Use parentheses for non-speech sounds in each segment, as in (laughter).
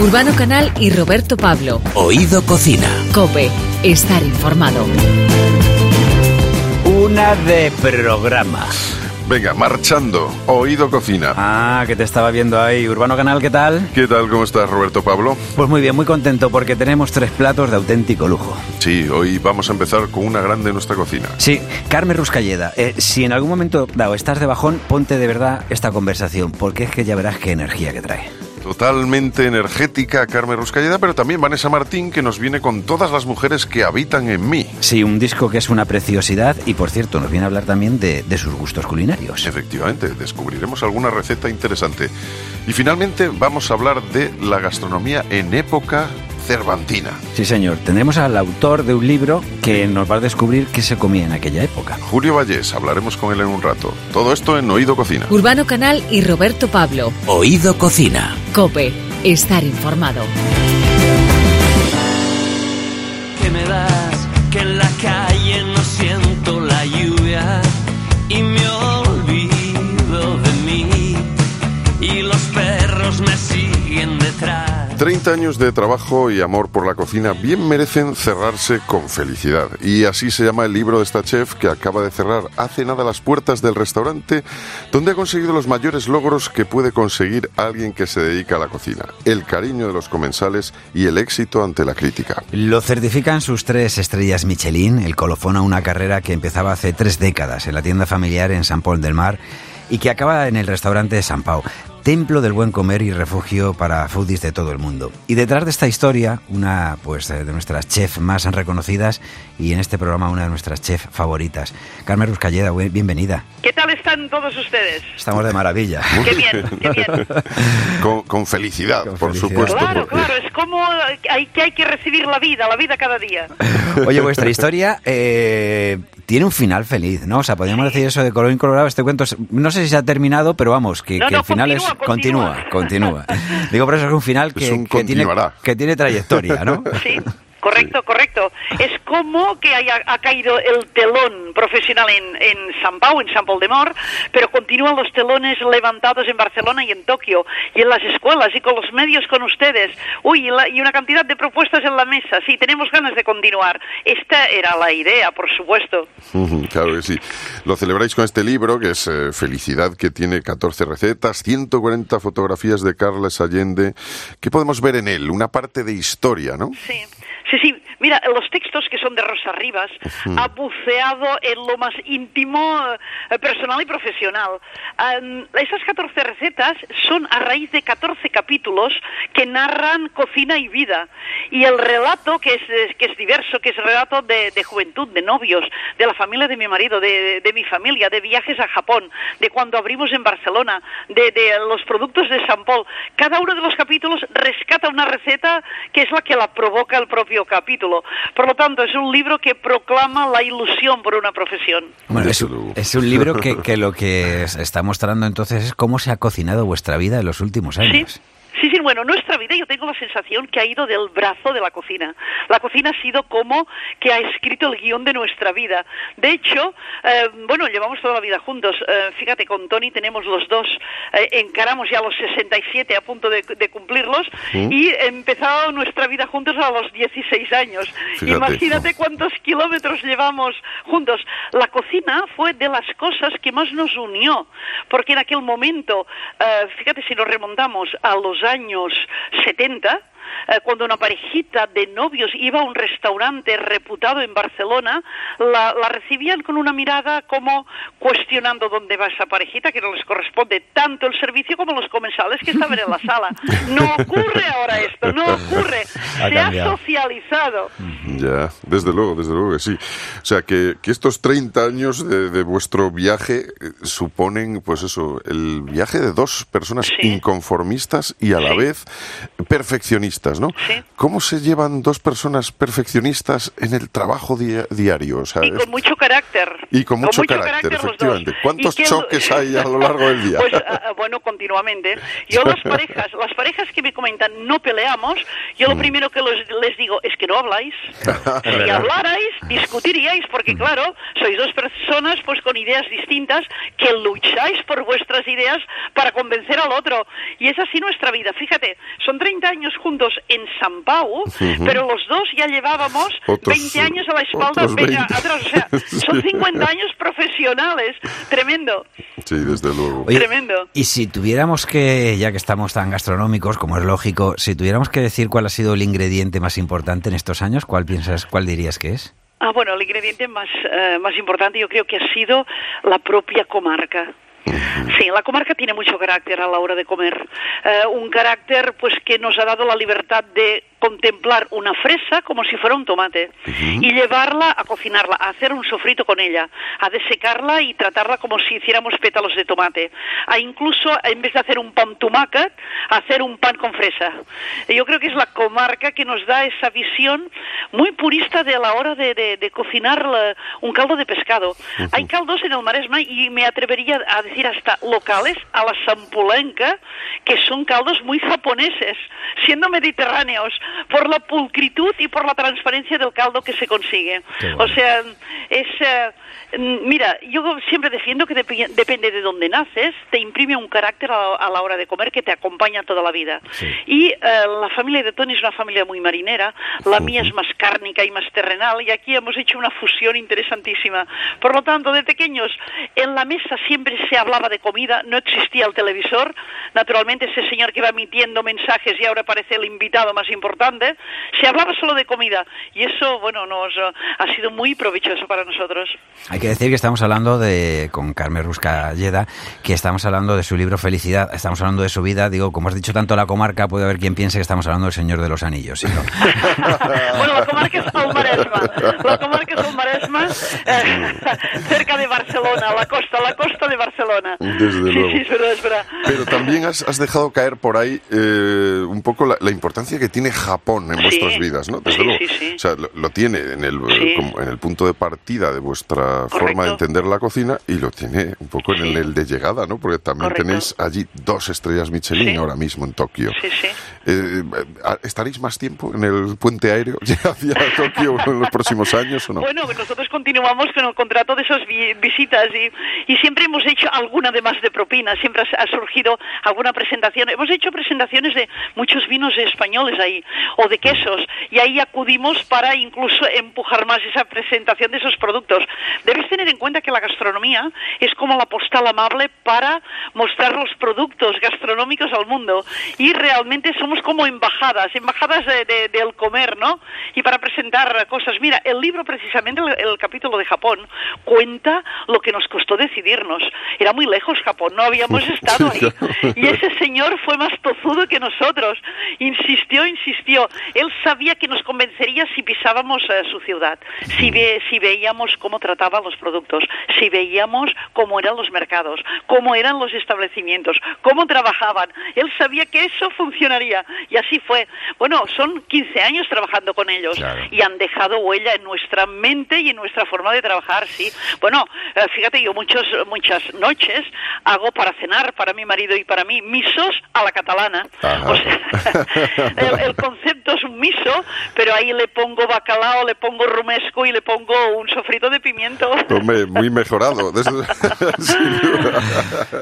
Urbano Canal y Roberto Pablo. Oído Cocina. Cope, estar informado. Una de programa. Venga, marchando. Oído Cocina. Ah, que te estaba viendo ahí. Urbano Canal, ¿qué tal? ¿Qué tal? ¿Cómo estás, Roberto Pablo? Pues muy bien, muy contento porque tenemos tres platos de auténtico lujo. Sí, hoy vamos a empezar con una grande en nuestra cocina. Sí, Carmen Ruscalleda, eh, si en algún momento dado estás de bajón, ponte de verdad esta conversación, porque es que ya verás qué energía que trae. Totalmente energética Carmen Ruscalleda, pero también Vanessa Martín, que nos viene con todas las mujeres que habitan en mí. Sí, un disco que es una preciosidad y, por cierto, nos viene a hablar también de, de sus gustos culinarios. Efectivamente, descubriremos alguna receta interesante. Y finalmente vamos a hablar de la gastronomía en época cervantina. Sí, señor. Tendremos al autor de un libro que nos va a descubrir qué se comía en aquella época. Julio Vallés, hablaremos con él en un rato. Todo esto en Oído Cocina. Urbano Canal y Roberto Pablo. Oído Cocina. Cope, estar informado. 30 años de trabajo y amor por la cocina bien merecen cerrarse con felicidad. Y así se llama el libro de esta chef que acaba de cerrar hace nada las puertas del restaurante donde ha conseguido los mayores logros que puede conseguir alguien que se dedica a la cocina. El cariño de los comensales y el éxito ante la crítica. Lo certifican sus tres estrellas Michelin, el colofón a una carrera que empezaba hace tres décadas en la tienda familiar en San Paul del Mar y que acaba en el restaurante de San Pau, templo del buen comer y refugio para foodies de todo el mundo. Y detrás de esta historia, una pues de nuestras chefs más reconocidas y en este programa una de nuestras chefs favoritas, Carmen Ruscalleda, bienvenida. ¿Qué tal están todos ustedes? Estamos de maravilla. Qué bien, qué (laughs) bien. Con, con felicidad, Con por felicidad. supuesto. Claro, porque- claro, es como hay, que hay que recibir la vida, la vida cada día. Oye, vuestra historia eh, tiene un final feliz, ¿no? O sea, podríamos decir eso de Colorín Colorado. Este cuento, no sé si se ha terminado, pero vamos, que, No, que no, el final continúa, es continúa, continúa. continúa. Digo, por eso es un final que, Es un que tiene, que tiene trayectoria, ¿no? Sí, correcto, correcto. Es como que haya, ha caído el telón profesional en, en San Pau, en San Paul de Mar, pero continúan los telones levantados en Barcelona y en Tokio, y en las escuelas, y con los medios con ustedes. Uy, y, la- y una cantidad de propuestas en la mesa. Sí, tenemos ganas de continuar. Esta era la idea, por supuesto. Claro que sí. Lo celebráis con este libro, que es eh, Felicidad, que tiene 14 recetas, 140 fotografías de Carles Allende. ¿Qué podemos ver en él? Una parte de historia, ¿no? Sí, sí, sí. Mira, los textos que son de Rosa Rivas ha buceado en lo más íntimo, eh, personal y profesional. Am, esas 14 recetas son a raíz de 14 capítulos que narran cocina y vida. Y el relato, que es, eh, que es diverso, que es relato de, de juventud, de novios, de la familia de mi marido, de, de mi familia, de viajes a Japón, de cuando abrimos en Barcelona, de, de los productos de San Paul. Cada uno de los capítulos rescata una receta que es la que la provoca el propio capítulo. Por lo tanto, es un libro que proclama la ilusión por una profesión. Bueno, es, un libro que, que lo que es- está mostrando entonces es cómo se ha cocinado vuestra vida en los últimos años. Sí, sí, bueno, nuestra vida yo tengo la sensación que ha ido del brazo de la cocina. La cocina ha sido como que ha escrito el guion de nuestra vida. De hecho, eh, bueno, llevamos toda la vida juntos. Eh, fíjate, con Tony tenemos los dos, eh, encaramos ya los 67 a punto de, de cumplirlos y empezado nuestra vida juntos a los 16 años. Fíjate. Imagínate cuántos kilómetros llevamos juntos. La cocina fue de las cosas que más nos unió, porque en aquel momento, fíjate si nos remontamos a los años 70, eh, cuando una parejita de novios iba a un restaurante reputado en Barcelona, la, la recibían con una mirada como cuestionando dónde va esa parejita, que no les corresponde tanto el servicio como los comensales que estaban en la sala. No ocurre ahora esto, no ocurre. Ha Se ha socializado. Ya, desde luego, desde luego que sí. O sea, que, que estos 30 años de, de vuestro viaje eh, suponen, pues eso, el viaje de dos personas Sí. inconformistas y a la vez perfeccionistas. Perfeccionistas, ¿no? Sí. ¿Cómo se llevan dos personas perfeccionistas en el trabajo dia- diario? O sea, Y con mucho carácter. Y con mucho carácter, efectivamente. ¿Cuántos choques hay a lo largo del día? Pues, ah, ah, bueno, continuamente. Yo las (laughs) parejas, las parejas que me comentan no peleamos, yo lo Mm. primero que los- les digo es que no habláis. (laughs) si hablarais, discutiríais, porque Mm. claro, sois dos personas pues con ideas distintas que lucháis por vuestras ideas para convencer al otro. Y es así nuestra vida. Fíjate, son 30 años juntos en San Pau, pero los dos ya llevábamos Otros, 20 años a la espalda otros venga, 20. atrás. O sea, (laughs) son Sí. 50 años profesionales. Tremendo. Sí, desde luego. Oye, Tremendo. Y si tuviéramos que, ya que estamos tan gastronómicos, como es lógico, si tuviéramos que decir cuál ha sido el ingrediente más importante en estos años, ¿cuál piensas, cuál dirías que es? Ah, bueno, el ingrediente más, eh, más importante yo creo que ha sido la propia comarca. Sí, la comarca tiene mucho carácter a la hora de comer. Eh, un carácter pues que nos ha dado la libertad de contemplar una fresa como si fuera un tomate y llevarla a cocinarla, a hacer un sofrito con ella, a desecarla y tratarla como si hiciéramos pétalos de tomate, a incluso en vez de hacer un pan tumaca, hacer un pan con fresa. Yo creo que es la comarca que nos da esa visión muy purista de la hora de, de- de cocinar la- un caldo de pescado. Hay caldos en el Maresma y me atrevería a decir hasta locales, a la sampulenca, que son caldos muy japoneses, siendo mediterráneos, por la pulcritud y por la transparencia del caldo que se consigue. Bueno. O sea, es... mm, mira, yo siempre defiendo que depi- depende de dónde naces, te imprime un carácter a, a la hora de comer que te acompaña toda la vida. Sí. Y eh, la familia de Tony es una familia muy marinera, la mía es más cárnica y más terrenal, y aquí hemos hecho una fusión interesantísima. Por lo tanto, de pequeños, en la mesa siempre se hablaba de comida, no existía el televisor, naturalmente ese señor que va emitiendo mensajes y ahora parece el invitado más importante, se hablaba solo de comida, y eso, bueno, nos eh, ha sido muy provechoso para nosotros. Hay que decir que estamos hablando de, con Carmen Rusca Lleda, que estamos hablando de su libro Felicidad, estamos hablando de su vida, digo, como has dicho tanto la comarca, puede haber quien piense que estamos hablando del Señor de los Anillos, ¿sí, no? (laughs) bueno, la comarca es el Maresma. La comarca es el Maresma, eh, (laughs) cerca de Barcelona, la costa, la costa de Barcelona. Desde sí, luego. sí, es verdad, es verdad. Pero también has, has dejado caer por ahí eh, un poco la, la importancia que tiene Japón en Sí. vuestras vidas, ¿no? Desde Sí, luego. sí. O sea, lo, lo tiene en el, como en el punto de partida de vuestra forma de entender la cocina y lo tiene un poco en el, el de llegada, ¿no? Porque también Correcto. tenéis allí dos estrellas Michelin ahora mismo en Tokio. Sí, sí. Eh, eh, ¿Estaréis más tiempo en el puente aéreo ya (laughs) hacia Tokio en los próximos años o no? Bueno, nosotros continuamos con el contrato de esas vi- visitas y, y siempre hemos hecho alguna de más de propina, siempre ha, ha surgido alguna presentación. Hemos hecho presentaciones de muchos vinos españoles ahí o de quesos y ahí acudimos para incluso empujar más esa presentación de esos productos. Debes tener en cuenta que la gastronomía es como la postal amable para mostrar los productos gastronómicos al mundo y realmente somos como embajadas, embajadas de- de- del comer, ¿no? Y para presentar cosas. Mira, el libro precisamente, el, el capítulo de Japón, cuenta lo que nos costó decidirnos. Era muy lejos Japón, no habíamos (laughs) estado ahí. (laughs) Y ese señor fue más tozudo que nosotros. Insistió, insistió. Él sabía que nos convencería si pisábamos eh, su ciudad, si, ve- si veíamos cómo trataban los productos, si veíamos cómo eran los mercados, cómo eran los establecimientos, cómo trabajaban. Él sabía que eso funcionaría. Y así fue. Bueno, son 15 años trabajando con ellos Claro. y han dejado huella en nuestra mente y en nuestra forma de trabajar, sí. Bueno, eh, fíjate, yo muchos, muchas noches hago para cenar, para mi marido y para mí, misos a la catalana. Ajá. O sea, (laughs) el, el (laughs) concepto es un miso, pero ahí le pongo bacalao, le pongo rumesco y le pongo un sofrito de pimiento. (laughs) Hombre, muy mejorado. (laughs)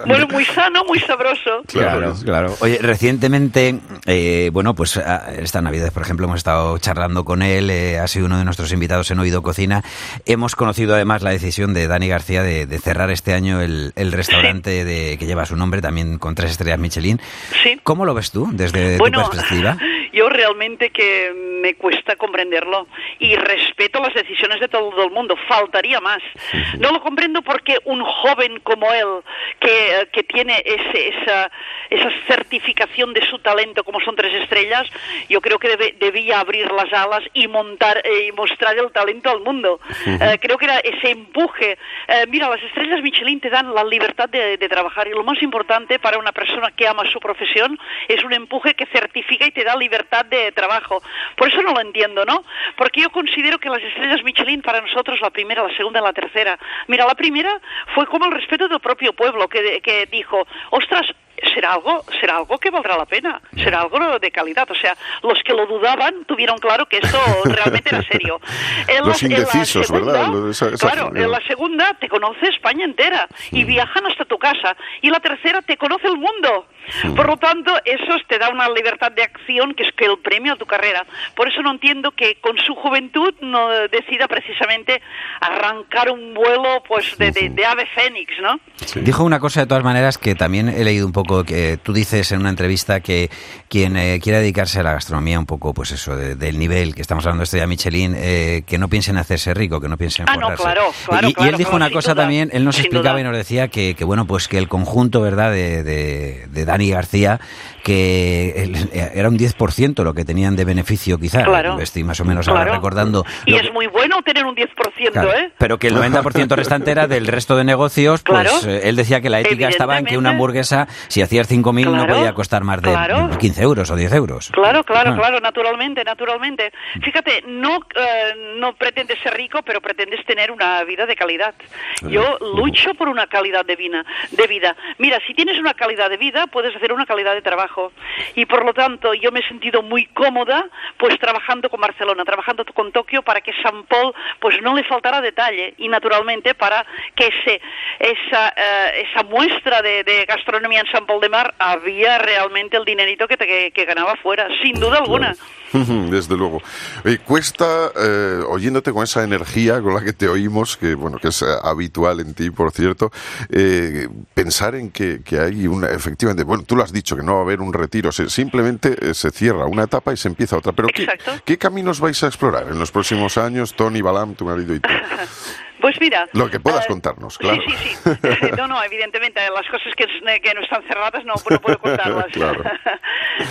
Bueno, muy sano, muy sabroso. Claro. Claro. Oye, recientemente, eh, bueno, pues ah, esta Navidad, por ejemplo, hemos estado charlando con él, eh, ha sido uno de nuestros invitados en Oído Cocina. Hemos conocido además la decisión de Dani García de, de cerrar este año el, el restaurante de, que lleva su nombre, también con tres estrellas Michelin. Sí. ¿Cómo lo ves tú desde bueno, tu perspectiva? (laughs) yo realmente que me cuesta comprenderlo y respeto las decisiones de todo el mundo, faltaría más. No lo comprendo porque un joven como él, que, eh, que tiene ese, esa, esa certificación de su talento como son tres estrellas, yo creo que debe- debía abrir las alas y montar eh, y mostrar el talento al mundo. Eh, creo que era ese empuje. Eh, mira, las estrellas Michelin te dan la libertad de, de trabajar y lo más importante para una persona que ama su profesión es un empuje que certifica y te da libertad de trabajo. Por eso no lo entiendo, ¿no? Porque yo considero que las estrellas Michelin para nosotros, la primera, la segunda y la tercera, mira, la primera fue como el respeto del propio pueblo que, que dijo, ostras, será algo, será algo que valdrá la pena, será algo de calidad. O sea, los que lo dudaban tuvieron claro que esto (laughs) realmente era serio. En Los en indecisos, segunda, ¿verdad? Esa- esa- claro, en la segunda te conoce España entera y viajan hasta tu casa. Y la tercera te conoce el mundo. Por lo tanto, eso te da una libertad de acción que es que el premio a tu carrera. Por eso no entiendo que con su juventud no decida precisamente arrancar un vuelo pues de, de- de ave fénix, ¿no? Dijo una cosa de todas maneras que también he leído un poco, que tú dices en una entrevista que quien eh, quiera dedicarse a la gastronomía un poco, pues eso, de- del nivel que estamos hablando ya Michelin, eh, que no piense en hacerse rico, que no piense en Ah, no, claro, claro, y, él dijo claro, una cosa duda, también, él nos explicaba duda. y nos decía que, que, bueno, pues que el conjunto, ¿verdad?, de, de, de Dani García, que el- era un 10% lo que tenían de beneficio quizá, Claro. estoy más o menos ahora Claro. recordando. Y es muy bueno tener un 10%, Claro, ¿eh? Pero que el 90% restante era del resto de negocios, pues Claro. eh, él decía que la ética estaba en que una hamburguesa, si hacías 5.000, no podía costar más de claro. 15 euros o 10 euros. Claro, claro, Ah. claro, naturalmente, naturalmente. Fíjate, no, eh, no pretendes ser rico, pero pretendes tener una vida de calidad. Yo lucho por una calidad de vida, de vida. Mira, si tienes una calidad de vida, puedes hacer una calidad de trabajo. Y por lo tanto, yo me he sentido muy cómoda, pues trabajando con Barcelona, trabajando con Tokio, para que San Paul, pues no le faltara detalle. Y naturalmente, para que ese, esa, eh, esa muestra de, gastronomía en San Paul de Mar había realmente el dinerito que, te- que, que ganaba fuera, sin duda alguna. (laughs) Desde luego. Eh, cuesta, eh, oyéndote con esa energía con la que te oímos, que bueno, que es eh, habitual en ti, por cierto, eh, pensar en que, que hay una, efectivamente, bueno, tú lo has dicho, que no va a haber un retiro, se- simplemente eh, se cierra una etapa y se empieza otra. Pero ¿qué. ¿qué caminos vais a explorar en los próximos años, Tony, Balam, tu marido y tú? (laughs) Pues mira. Lo que puedas eh, contarnos, claro. Sí, sí, sí. No, no, evidentemente, las cosas que, que no están cerradas no, no puedo contarlas. Claro. (laughs)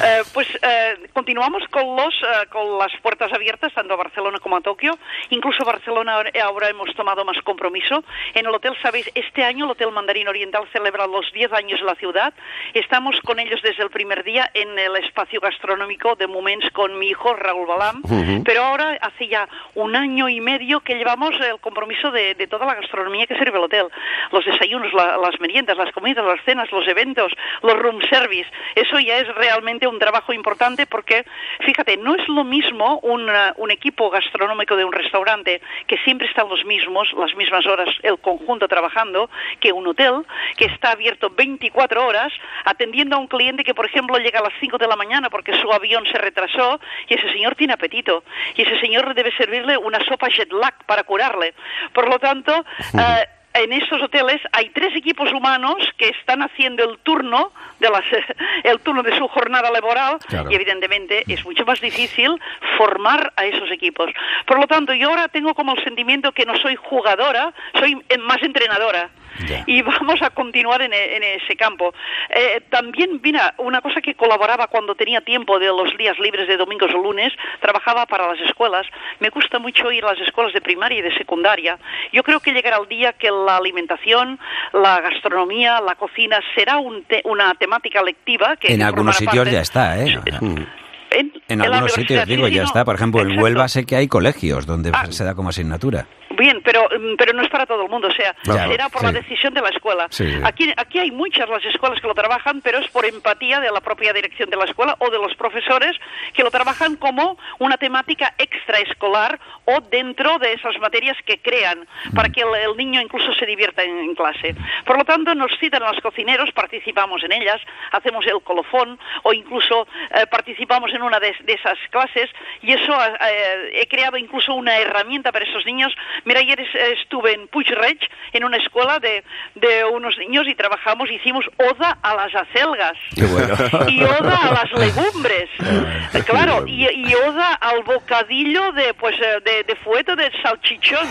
Eh, pues eh, continuamos con, los, eh, con las puertas abiertas, tanto a Barcelona como a Tokio. Incluso Barcelona ahora- hemos tomado más compromiso. En el hotel, sabéis, este año el Hotel Mandarín Oriental celebra los 10 años de la ciudad. Estamos con ellos desde el primer día en el espacio gastronómico de Moments con mi hijo Raúl Balam. Pero ahora hace ya un año y medio que llevamos el compromiso de, de toda la gastronomía que sirve el hotel. Los desayunos, la- las meriendas, las comidas, las cenas, los eventos, los room service. Eso ya es realmente un trabajo importante porque, fíjate, no es lo mismo un, un equipo gastronómico de un restaurante que siempre están los mismos, las mismas horas, el conjunto trabajando, que un hotel que está abierto 24 horas atendiendo a un cliente que, por ejemplo, llega a las 5 de la mañana porque su avión se retrasó y ese señor tiene apetito y ese señor debe servirle una sopa jet lag para curarle. Lo tanto, eh, en estos hoteles hay tres equipos humanos que están haciendo el turno de las, (laughs) el turno de su jornada laboral Claro. y evidentemente es mucho más difícil formar a esos equipos. Por lo tanto, yo ahora tengo como el sentimiento que no soy jugadora, soy más entrenadora. Y vamos a continuar en, e- en ese campo. Eh, también, mira, una cosa que colaboraba cuando tenía tiempo de los días libres de domingos o lunes, trabajaba para las escuelas. Me gusta mucho ir a las escuelas de primaria y de secundaria. Yo creo que llegará el día que la alimentación, la gastronomía, la cocina será un te- una temática lectiva que En algunos sitios parte- ya está, ¿eh? En, En algunos sitios, digo, sí, ya no. está. Por ejemplo, en. Huelva sé que hay colegios donde Ah. se da como asignatura. Bien, pero, mm, pero no es para todo el mundo, o sea, Claro, será por sí. la decisión de la escuela. Sí. Aquí, aquí hay muchas las escuelas que lo trabajan, pero es por empatía de la propia dirección de la escuela o de los profesores que lo trabajan como una temática extraescolar o dentro de esas materias que crean para que el, el niño incluso se divierta en, en clase. Por lo tanto, nos citan a los cocineros, participamos en ellas, hacemos el colofón o incluso eh, participamos en una de, de esas clases y eso eh, he creado incluso una herramienta para esos niños Mira, ayer es- estuve en Puigreig, en una escuela de, de unos niños y trabajamos, hicimos oda a las acelgas. Qué bueno. (laughs) Y oda a las legumbres. Eh, claro, y, y oda al bocadillo de, pues, eh, de, de fuete de salchichón.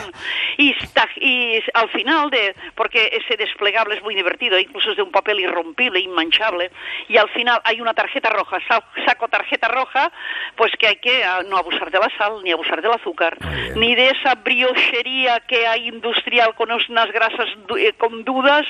Y, y al final, de porque ese desplegable es muy divertido, incluso es de un papel irrompible, inmanchable, y al final hay una tarjeta roja, sa- saco tarjeta roja, pues que hay que ah, no abusar de la sal, ni abusar del azúcar, ni de esa briochería que hay industrial con unas grasas eh, con dudas,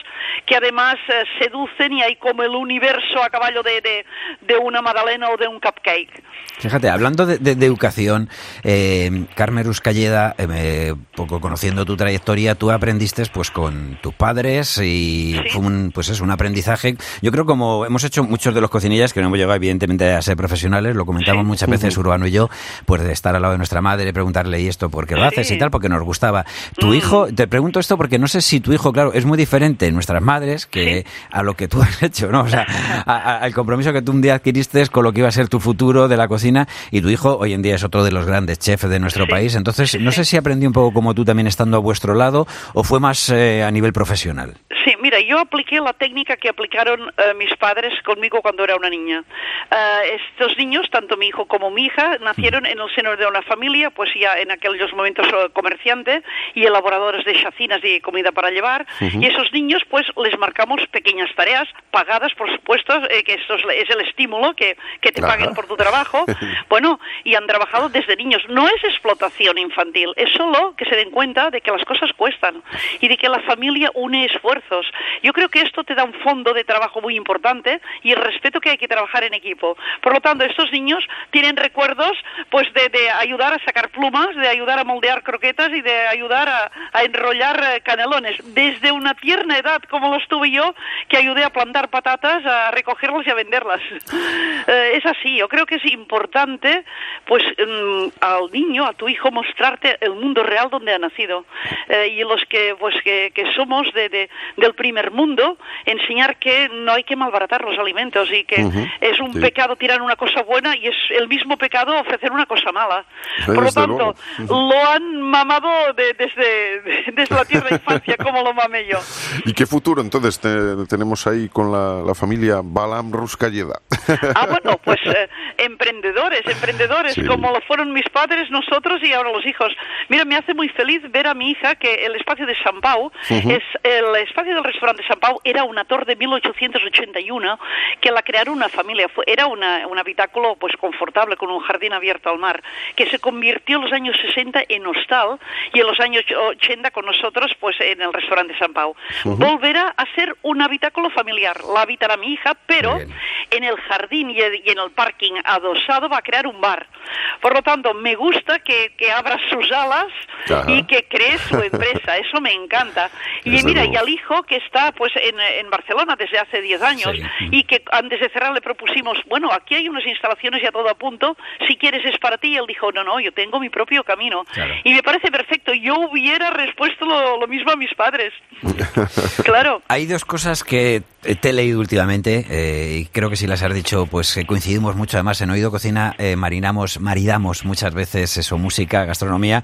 que además eh, seducen y hay como el universo a caballo de, de, de una magdalena o de un cupcake. Fíjate, hablando de, educación, eh, Carmen Ruscalleda, eh, poco conociendo tu trayectoria, tú aprendiste pues con tus padres y Sí. fue un, pues es un aprendizaje. Yo creo como hemos hecho muchos de los cocinillas que no hemos llegado evidentemente a ser profesionales, lo comentamos Sí. muchas veces Urbano y yo, pues de estar al lado de nuestra madre, preguntarle y esto, ¿por qué lo Sí. haces y tal? Porque nos gustaba. Tu Mm. hijo, te pregunto esto porque no sé si tu hijo, claro, es muy diferente en nuestras madres que a lo que tú has hecho, ¿no? O sea, (laughs) a- a- al compromiso que tú un día adquiriste con lo que iba a ser tu futuro de la cocina y tu hijo hoy en día es otro de los grandes chefs de nuestro Sí. país. Entonces, no sé si aprendí un poco como tú también estando a vuestro lado o fue más eh, a nivel profesional. Sí, mira, yo apliqué la técnica que aplicaron eh, mis padres conmigo cuando era una niña. Eh, estos niños, tanto mi hijo como mi hija, nacieron en el seno de una familia, pues ya en aquellos momentos eh, comerciante y elaboradores de chacinas y comida para llevar. Y esos niños, pues les marcamos pequeñas tareas, pagadas, por supuesto, eh, que esto es, es el estímulo, que, que te Ajá. paguen por tu trabajo. (laughs) bueno, y han trabajado desde niños. No es explotación infantil, es solo que se den cuenta de que las cosas cuestan y de que la familia une esfuerzos. Yo creo que esto te da un fondo de trabajo muy importante y el respeto que hay que trabajar en equipo. Por lo tanto, estos niños tienen recuerdos pues de, ayudar a sacar plumas, de ayudar a moldear croquetas y de ayudar a, enrollar eh, canelones. Desde una tierna edad, como lo estuve yo, que ayudé a plantar patatas, a recogerlas y a venderlas. (laughs) Eh, es así, yo creo que es importante pues mm, al niño, a tu hijo, mostrarte el mundo real donde ha nacido. Eh, y los que pues que, que somos de, de- del primer mundo, enseñar que no hay que malbaratar los alimentos y que Ujú, es un sí. pecado tirar una cosa buena y es el mismo pecado ofrecer una cosa mala. Por lo tanto, luego. lo han mamado de- desde, (laughs) desde la tierna infancia, como lo mamé yo. ¿Y qué futuro entonces te- tenemos ahí con la, la familia Balam Ruscalleda? Ah, bueno, (laughs) pues eh, emprendedores, emprendedores, Sí. como lo fueron mis padres, nosotros y ahora los hijos. Mira, me hace muy feliz ver a mi hija que el espacio de San Pau, es el espacio del restaurante San Pau era una torre de 1881 que la crearon una familia. Era una, un habitáculo pues confortable con un jardín abierto al mar, que se convirtió en los años 60 en hostal y en los años 80 con nosotros pues en el restaurante San Pau. Volverá a ser un habitáculo familiar. La habitará mi hija, pero bien. en el jardín y y en el parking adosado va a crear un bar. Por lo tanto, me gusta que, que abra sus alas Ajá. y que cree su empresa. Eso me encanta. (laughs) Y Desde mira, luego. y al hijo que está pues en, en Barcelona desde hace 10 años Sí. y que antes de cerrar le propusimos, bueno, aquí hay unas instalaciones ya todo a punto, si quieres es para ti. Y él dijo, no, no, yo tengo mi propio camino. Claro. Y me parece perfecto. Yo hubiera respuesto lo, lo mismo a mis padres. (laughs) claro. Hay dos cosas que eh, te he leído últimamente eh, y creo que si las has dicho, pues que coincidimos mucho. Además, en Oído Cocina eh, marinamos, maridamos muchas veces eso, música, gastronomía,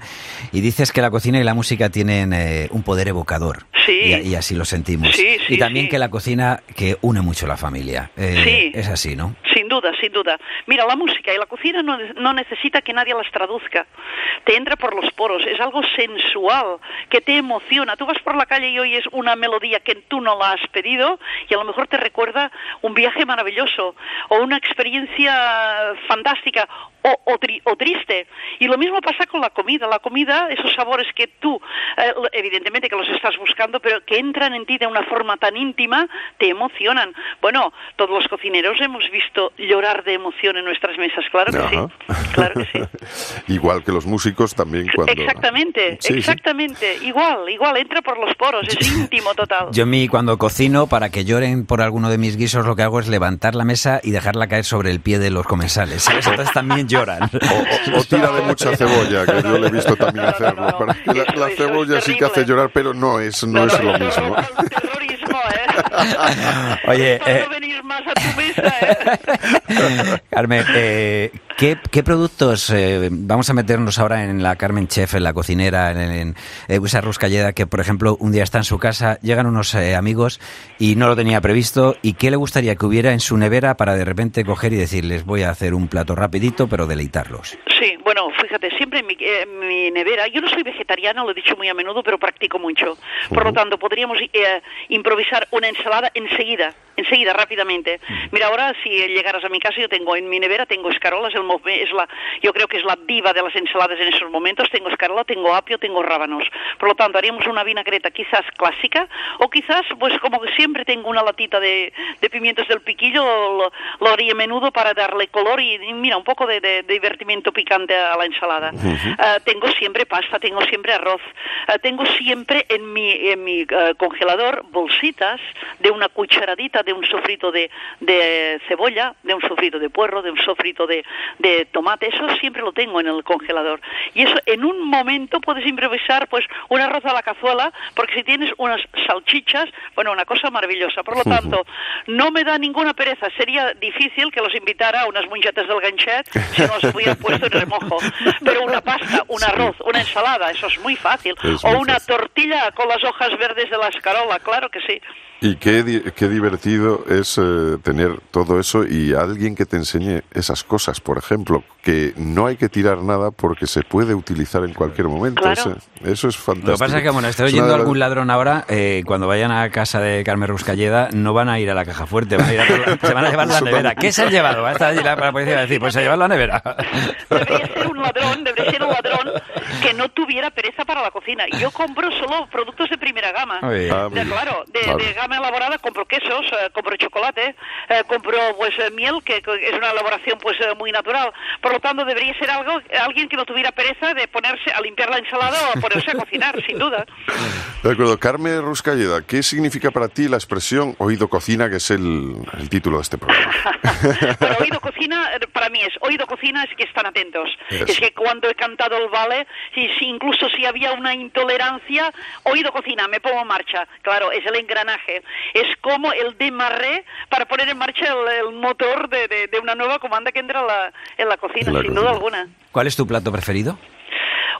y dices que la cocina y la música tienen eh, un poder evocador. Sí. Y, y así lo sentimos. Sí, sí, y también sí. que la cocina que une mucho la familia. Eh. Es así, ¿no? Sin duda, sin duda. Mira, la música y la cocina no, no necesita que nadie las traduzca. Te entra por los poros, es algo sensual, que te emociona. Tú vas por la calle y oyes una melodía que tú no la has pedido y a lo mejor te recuerda un viaje maravilloso o una experiencia fantástica o, o, tri- o triste. Y lo mismo pasa con la comida. La comida, esos sabores que tú, eh, evidentemente que los estás buscando, pero que entran en ti de una forma tan íntima, te emocionan. Bueno, todos los cocineros hemos visto llorar de emoción en nuestras mesas, claro que Ajá. sí. Claro que sí. (laughs) Igual que los músicos también cuando... Exactamente, Sí, sí. exactamente. Igual, igual, entra por los poros, es (laughs) íntimo total. Yo a mí cuando cocino, para que lloren por alguno de mis guisos, lo que hago es levantar la mesa y dejarla caer sobre el pie de los comensales. ¿sabes? Entonces también lloran. (laughs) O, o- o tira de mucha cebolla, que yo le he visto también No, no, no, hacerlo. no. Que la, cebolla sí que hace llorar, pero no es, no, es lo mismo. ¿eh? Oye, Para eh, no venir más a tu mesa, ¿eh? (laughs) Carmen, eh, ¿Qué, qué productos, eh, vamos a meternos ahora en la Carmen Chef, en la cocinera, en, en, en esa Ruscalleda, que por ejemplo un día está en su casa, llegan unos eh, amigos y no lo tenía previsto, ¿y qué le gustaría que hubiera en su nevera para de repente coger y decirles voy a hacer un plato rapidito pero deleitarlos? Sí, bueno, fíjate, siempre en mi, en mi nevera, yo no soy vegetariana, lo he dicho muy a menudo, pero practico mucho. Por lo tanto, podríamos eh, improvisar una ensalada enseguida, enseguida, rápidamente. Mira, ahora si llegaras a mi casa, yo tengo en mi nevera, tengo escarolas, el, es la, yo creo que es la diva de las ensaladas en esos momentos, tengo escarola, tengo apio, tengo rábanos. Por lo tanto, haríamos una vinagreta quizás clásica, o quizás, pues como siempre tengo una latita de, de pimientos del piquillo, lo, lo haría menudo para darle color y, y mira, un poco de, de- de divertimento picante a la ensalada. Ah, tengo siempre pasta, tengo siempre arroz, Ah, tengo siempre en mi, en mi ah, congelador bolsitas de una cucharadita de un sofrito de, de cebolla, de un sofrito de puerro, de un sofrito de, de tomate, eso siempre lo tengo en el congelador. Y eso en un momento puedes improvisar pues un arroz a la cazuela, porque si tienes unas salchichas, bueno, una cosa maravillosa. Por lo tanto, no me da ninguna pereza. Sería difícil que los invitara a unas munchetas del ganchet si no los hubiera (laughs) puesto en remojo. Pero una pasta, un arroz, una ensalada, eso es muy fácil. O una tortilla con las hojas verdes de la escarola, claro que sí. Y qué, di- qué divertido es eh, tener todo eso y alguien que te enseñe esas cosas, por ejemplo, que no hay que tirar nada porque se puede utilizar en cualquier momento. Claro. Eso, eso es fantástico. Lo que pasa es que, bueno, estoy oyendo a algún ladrón ahora, eh, cuando vayan a casa de Carmen Ruscalleda, no van a ir a la caja fuerte, van a ir a la- se van a llevar la nevera. ¿Qué se han llevado? Va a estar allí la, la policía va a decir, pues se llevan la nevera. Debería ser un ladrón, debería ser un ladrón que no tuviera pereza para la cocina. Yo compro solo productos de primera gama. Ah, De- claro, de, Vale. de gama elaborada compro quesos, eh, compro chocolate, eh, compro pues eh, miel, que, que es una elaboración pues muy natural. Por lo tanto, debería ser algo alguien que no tuviera pereza de ponerse a limpiar la ensalada o a ponerse a cocinar, sin duda. De acuerdo. Carmen Ruscalleda, ¿qué significa para ti la expresión oído cocina, que es el, el título de este programa? (laughs) Bueno, oído cocina, para mí es, oído cocina es que están atentos. Es que cuando he cantado el vale, si, si incluso si había una intolerancia, oído cocina, me pongo en marcha. Claro, es el engranaje. Es como el demarré para poner en marcha el, el motor de, de- de una nueva comanda que entra en la, en la cocina, la sin cocina. duda alguna. ¿Cuál es tu plato preferido?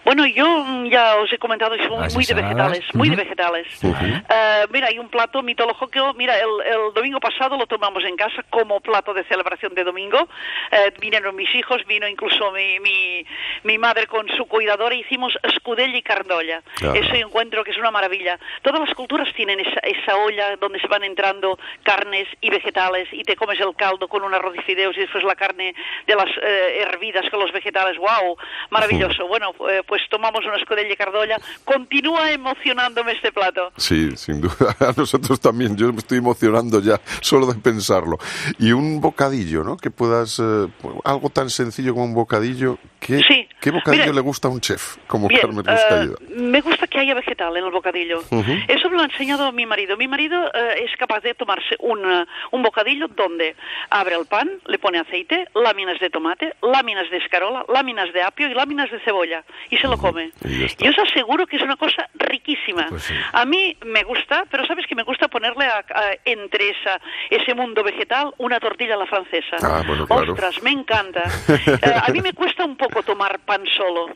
Bueno, yo mm, ya os he comentado, soy Las muy de vegetales, muy de vegetales. Eh, mira, hay un plato mitológico, mira, el, el domingo pasado lo tomamos en casa como plato de celebración de domingo. Eh, vinieron mis hijos, vino incluso mi, mi, mi madre con su cuidadora, hicimos escudella y cardolla. Claro. Eso yo encuentro que es una maravilla. Todas las culturas tienen esa, esa olla donde se van entrando carnes y vegetales y te comes el caldo con un arroz y fideos y después la carne de las eh, hervidas con los vegetales. ¡Wow! Maravilloso. Bueno, pues tomamos una escudella cardolla. Continúa emocionándome este plato. Sí, sin duda. (laughs) A nosotros también. Yo me estoy emocionando ya solo de pensarlo. Y un bocadillo, ¿no? Que puedas... eh, algo tan sencillo como un bocadillo. ¿Qué, Sí. ¿qué bocadillo Mira, le gusta a un chef como Bien, Carmen Ruscalleda? me gusta que haya vegetal en el bocadillo. Eso me lo ha enseñado mi marido. Mi marido eh, es capaz de tomarse un, eh, un bocadillo donde abre el pan, le pone aceite, láminas de tomate, láminas de escarola, láminas de apio y láminas de cebolla y se lo come. Y os aseguro que es una cosa riquísima. Pues sí. A mí me gusta, pero sabes que me gusta ponerle a- a- entre esa, ese mundo vegetal una tortilla a la francesa. Ah, bueno, claro. Ostras, me encanta. (laughs) A mí me cuesta un poco tomar pan solo,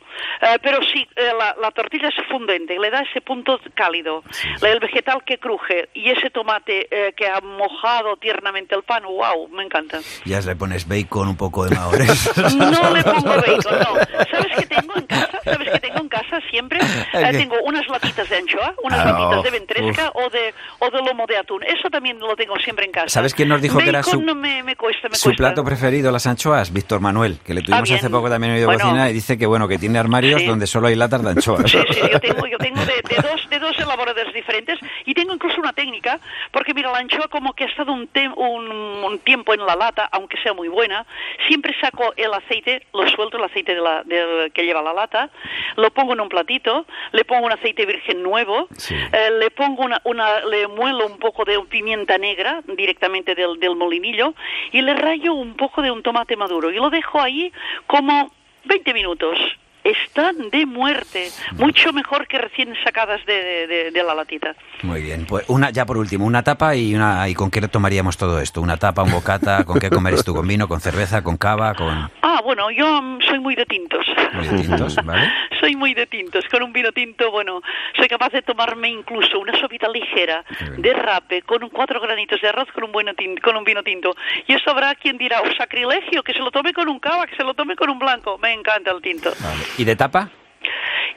Eh, pero sí, eh, la, la tortilla es fundente, le da ese punto cálido. El vegetal que cruje y ese tomate eh, que ha mojado tiernamente el pan, wow, me encanta. Ya le pones bacon, un poco de mahores. (laughs) No le pongo bacon, no. ¿Sabes qué tengo en casa? ¿Sabes qué tengo en casa siempre? (laughs) Eh, tengo unas latitas de anchoa, unas Ah, latitas de uf, ventresca o de, o de lomo de atún. Eso también lo tengo siempre en casa. ¿Sabes quién nos dijo que era Bacon su- no me, me cuesta, me Su cuesta. plato preferido, las anchoas, Víctor Manuel, que le tuvimos Ah, hace poco también Bueno. Cocina y dice que bueno, que tiene armarios Sí. donde solo hay latas de anchoas. Sí, sí, yo tengo, yo tengo de, de dos, de dos elaboradores diferentes y tengo incluso una técnica, porque mira, la anchoa como que ha estado un, tem- un, un tiempo en la lata, aunque sea muy buena, siempre saco el aceite, lo suelto, el aceite de la, del- que lleva la lata, lo pongo en un platito, le pongo un aceite virgen nuevo, Sí. eh, le pongo una, una, le muelo un poco de pimienta negra directamente del, del molinillo y le rayo un poco de un tomate maduro y lo dejo ahí como 20 minutos. Están de muerte, mucho mejor que recién sacadas de, de- de- de la latita. Muy bien, pues una ya por último, una tapa y una y con qué tomaríamos todo esto, una tapa, un bocata, con qué comeres tú, con vino, con cerveza, con cava, con Ah, bueno, yo mm, soy muy de tintos. Muy de tintos, ¿vale? (laughs) soy muy de tintos. Con un vino tinto, bueno, soy capaz de tomarme incluso una sopita ligera de rape con un cuatro granitos de arroz con un, buen tin- con un vino tinto. Y eso habrá quien dirá, oh, sacrilegio, que se lo tome con un cava, que se lo tome con un blanco. Me encanta el tinto. Vale. ¿Y de tapa?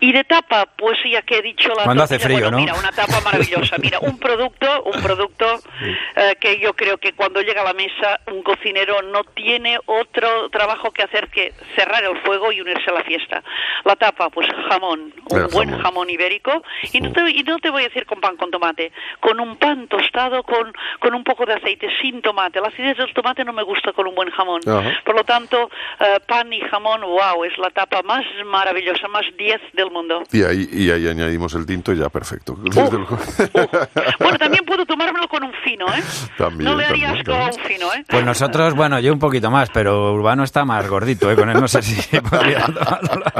Y de tapa, pues ya que he dicho la Cuando hace frío, bueno, ¿no? Mira, una tapa (laughs) maravillosa. Mira, un producto, un producto eh, que yo creo que cuando llega a la mesa un cocinero no tiene otro trabajo que hacer que cerrar el fuego y unirse a la fiesta. La tapa, pues jamón, un El buen jamón. jamón ibérico y no, te, y no te voy a decir con pan con tomate, con un pan tostado con, con un poco de aceite sin tomate. La acidez del tomate no me gusta con un buen jamón. Ajá. Por lo tanto, eh, pan y jamón, wow, es la tapa más maravillosa, más 10 del mundo. Y ahí, y ahí añadimos el tinto y ya perfecto. Uh, uh. Bueno, también puedo tomármelo con fino, ¿eh? (laughs) También, no le haría también, asco a un fino, ¿eh? Pues nosotros, bueno, yo un poquito más, pero Urbano está más gordito, ¿eh? Con él no sé si (laughs) podría tomarlo. (laughs)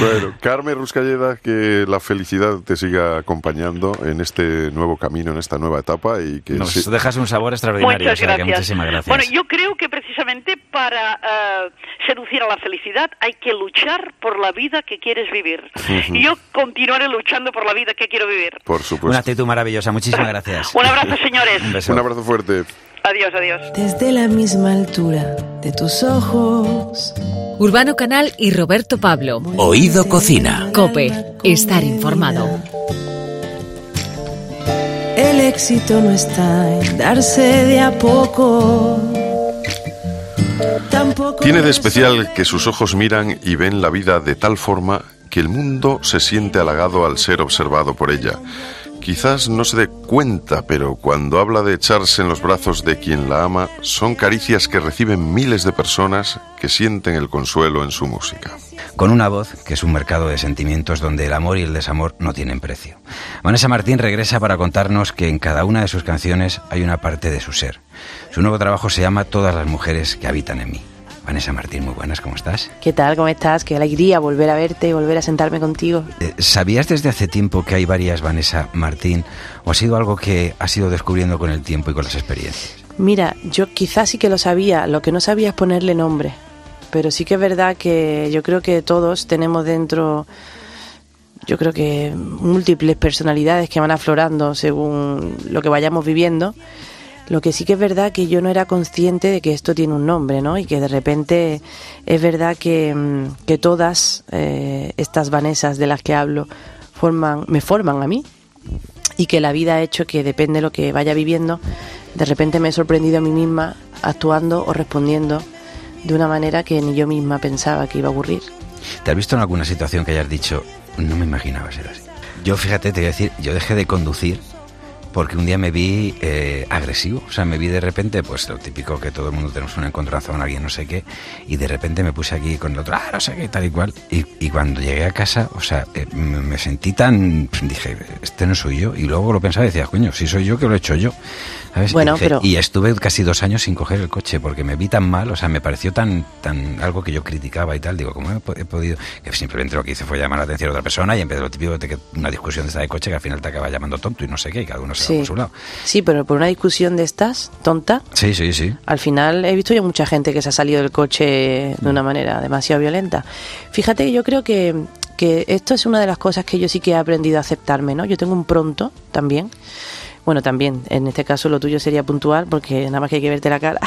Bueno, Carmen Ruscalleda, que la felicidad te siga acompañando en este nuevo camino, en esta nueva etapa y que Nos sí- dejas un sabor extraordinario, Muchas o sea que gracias. muchísimas gracias. Bueno, yo creo que precisamente para eh, seducir a la felicidad hay que luchar por la vida que quieres vivir. Y yo continuaré luchando por la vida que quiero vivir. por Una supuesto. actitud maravillosa, muchísimas gracias. Un abrazo, señores. Un beso. Un abrazo fuerte. Adiós, adiós. Desde la misma altura de tus ojos. Urbano Canal y Roberto Pablo. Oído Cocina. Cope, estar informado. El éxito no está en darse de a poco. Tampoco Tiene de es especial que sus ojos miran y ven la vida de tal forma que el mundo se siente halagado al ser observado por ella. Quizás no se dé cuenta, pero cuando habla de echarse en los brazos de quien la ama, son caricias que reciben miles de personas que sienten el consuelo en su música. Con una voz que es un mercado de sentimientos donde el amor y el desamor no tienen precio. Vanessa Martín regresa para contarnos que en cada una de sus canciones hay una parte de su ser. Su nuevo trabajo se llama Todas las mujeres que habitan en mí. Vanessa Martín, muy buenas, ¿cómo estás? ¿Qué tal? ¿Cómo estás? Qué alegría volver a verte, volver a sentarme contigo. Eh, ¿Sabías desde hace tiempo que hay varias Vanessa Martín o ha sido algo que has ido descubriendo con el tiempo y con las experiencias? Mira, yo quizás sí que lo sabía, lo que no sabía es ponerle nombre. Pero sí que es verdad que yo creo que todos tenemos dentro, yo creo que múltiples personalidades que van aflorando según lo que vayamos viviendo. Lo que sí que es verdad que yo no era consciente de que esto tiene un nombre, ¿no? Y que de repente es verdad que, mm, que todas eh, estas Vanesas de las que hablo forman, me forman a mí y que la vida ha hecho que depende de lo que vaya viviendo, de repente me he sorprendido a mí misma actuando o respondiendo de una manera que ni yo misma pensaba que iba a ocurrir. ¿Te has visto en alguna situación que hayas dicho, no me imaginaba ser así? Yo, fíjate, te voy a decir, yo dejé de conducir porque un día me vi eh, agresivo. O sea, me vi de repente, pues lo típico que todo el mundo tenemos un encontronazo con alguien, no sé qué, y de repente me puse aquí con el otro, ah, no sé qué, tal y cual. Y, cuando llegué a casa, o sea, eh, me, me sentí tan. Dije, este no soy yo. Y luego lo pensaba y decía, coño, si soy yo, que lo he hecho yo. ¿Sabes? Bueno, y, dije- pero- y estuve casi dos años sin coger el coche porque me vi tan mal, o sea, me pareció tan, tan algo que yo criticaba y tal. Digo, ¿cómo he, po- he podido? Que simplemente lo que hice fue llamar la atención a otra persona y en vez de lo típico de que una discusión de esta de coche que al final te acaba llamando tonto y no sé qué, y cada uno se va Sí. por su lado. Sí, pero por una discusión de estas, tonta, Sí, sí, sí. al final he visto yo mucha gente que se ha salido del coche de una manera demasiado violenta. Fíjate que yo creo que, que esto es una de las cosas que yo sí que he aprendido a aceptarme, ¿no? Yo tengo un pronto también. Bueno, también, en este caso lo tuyo sería puntual porque nada más que hay que verte la cara.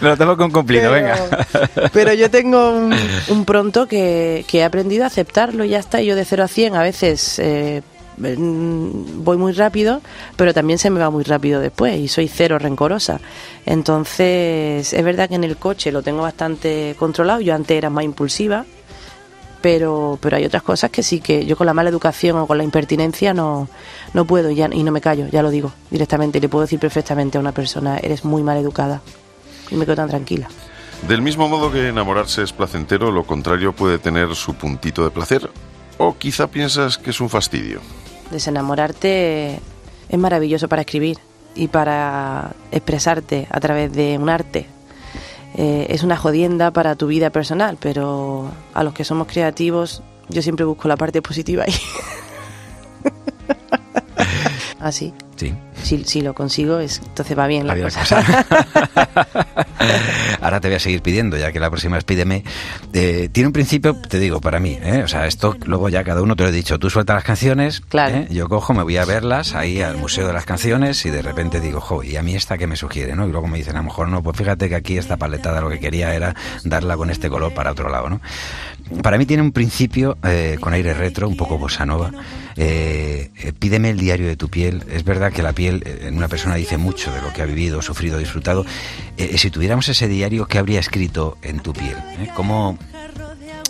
Lo tengo con cumplido, pero, venga. pero yo tengo un, un pronto que, que he aprendido a aceptarlo y ya está. Yo de 0 a 100 a veces eh, voy muy rápido, pero también se me va muy rápido después y soy cero rencorosa. Entonces, es verdad que en el coche lo tengo bastante controlado. Yo antes era más impulsiva, pero, pero hay otras cosas que sí que yo con la mala educación o con la impertinencia no, no puedo y, ya, y no me callo, ya lo digo directamente. Y le puedo decir perfectamente a una persona, eres muy mal educada. Y me quedo tan tranquila. Del mismo modo que enamorarse es placentero, lo contrario puede tener su puntito de placer. O quizá piensas que es un fastidio. Desenamorarte es maravilloso para escribir y para expresarte a través de un arte. Eh, es una jodienda para tu vida personal, pero a los que somos creativos yo siempre busco la parte positiva ahí. (laughs) Así, Sí. Si, si lo consigo, es, entonces va bien la cosa. cosa. (laughs) ahora te voy a seguir pidiendo, ya que la próxima es pídeme. Eh, tiene un principio, te digo, para mí, ¿eh? o sea, esto luego ya cada uno te lo he dicho, tú sueltas las canciones, Claro. ¿eh? yo cojo, me voy a verlas ahí al Museo de las Canciones y de repente digo, jo, ¿y a mí esta que me sugiere? ¿no? Y luego me dicen, a lo mejor no, pues fíjate que aquí esta paletada lo que quería era darla con este color para otro lado, ¿no? Para mí tiene un principio eh, con aire retro, un poco bossa nova. Eh, eh, pídeme el diario de tu piel. Es verdad que la piel eh, en una persona dice mucho de lo que ha vivido, sufrido, disfrutado. Eh, si tuviéramos ese diario, ¿qué habría escrito en tu piel? ¿Eh? ¿Cómo,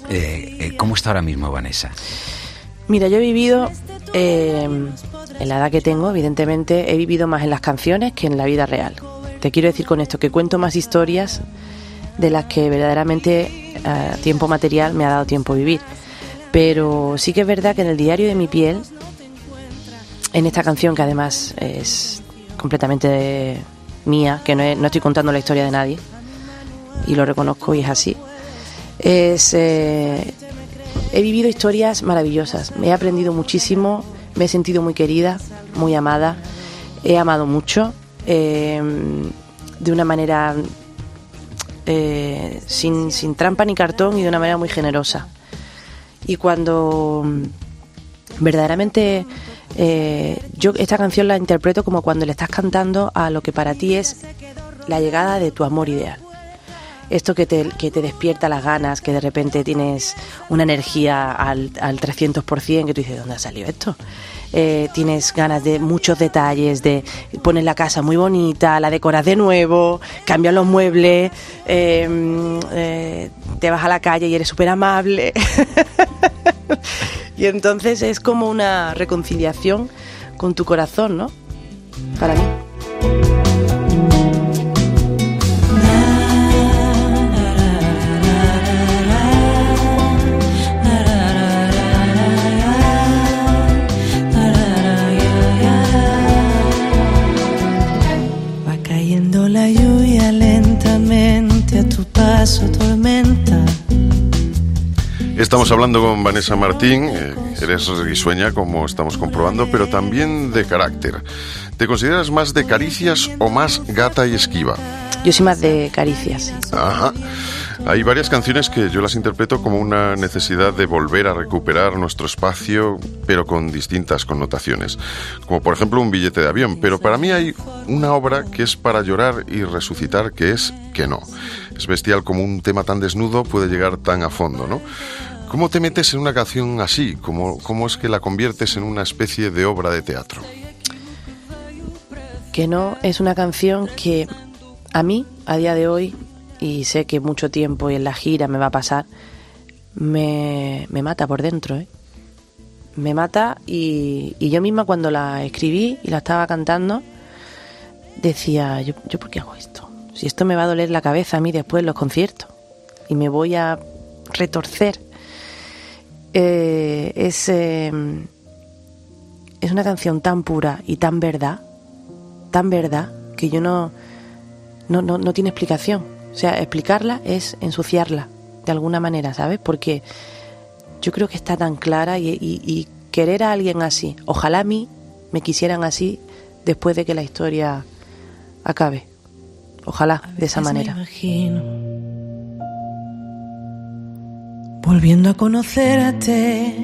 eh, eh, ¿Cómo está ahora mismo Vanessa? Mira, yo he vivido, eh, en la edad que tengo, evidentemente, he vivido más en las canciones que en la vida real. Te quiero decir con esto que cuento más historias de las que verdaderamente tiempo material me ha dado tiempo a vivir. Pero sí que es verdad que en el diario de mi piel, en esta canción que además es completamente mía, que no, no estoy contando la historia de nadie, y lo reconozco y es así, eh, he vivido historias maravillosas, me he aprendido muchísimo, me he sentido muy querida, muy amada, he amado mucho, eh, de una manera eh, sin, sin trampa ni cartón y de una manera muy generosa. Y cuando mm, verdaderamente eh, yo esta canción la interpreto como cuando le estás cantando a lo que para ti es la llegada de tu amor ideal. Esto que te, que te despierta las ganas, que de repente tienes una energía al, al 300%, que tú dices, ¿dónde ha salido esto? Eh, tienes ganas de muchos detalles, de poner la casa muy bonita, la decoras de nuevo, cambias los muebles, eh, te vas a la calle y eres súper amable. (laughs) entonces es como una reconciliación con tu corazón, ¿no? Para mí. Va cayendo la lluvia lentamente a tu paso, tormenta. Estamos hablando con Vanessa Martín, eh, eres risueña como estamos comprobando, pero también de carácter. ¿Te consideras más de caricias o más gata y esquiva? Yo soy más de caricias. sí. Ajá. Hay varias canciones que yo las interpreto como una necesidad de volver a recuperar nuestro espacio, pero con distintas connotaciones. Como por ejemplo un billete de avión. Pero para mí hay una obra que es para llorar y resucitar, que es que no. Es bestial como un tema tan desnudo puede llegar tan a fondo, ¿no? ¿Cómo te metes en una canción así? ¿Cómo, ¿Cómo es que la conviertes en una especie de obra de teatro? que no es una canción que a mí, a día de hoy, y sé que mucho tiempo y en la gira me va a pasar, me, me mata por dentro, ¿eh? Me mata y, y yo misma cuando la escribí y la estaba cantando, decía, ¿yo, ¿yo por qué hago esto? Si esto me va a doler la cabeza a mí después los conciertos y me voy a retorcer. Eh, es, eh, es una canción tan pura y tan verdad tan verdad que yo no, no, no, no tiene explicación. O sea, explicarla es ensuciarla de alguna manera, ¿sabes? Porque yo creo que está tan clara y- y querer a alguien así, ojalá a mí me quisieran así después de que la historia acabe. Ojalá de esa veces me manera. imagino volviendo a conocerte,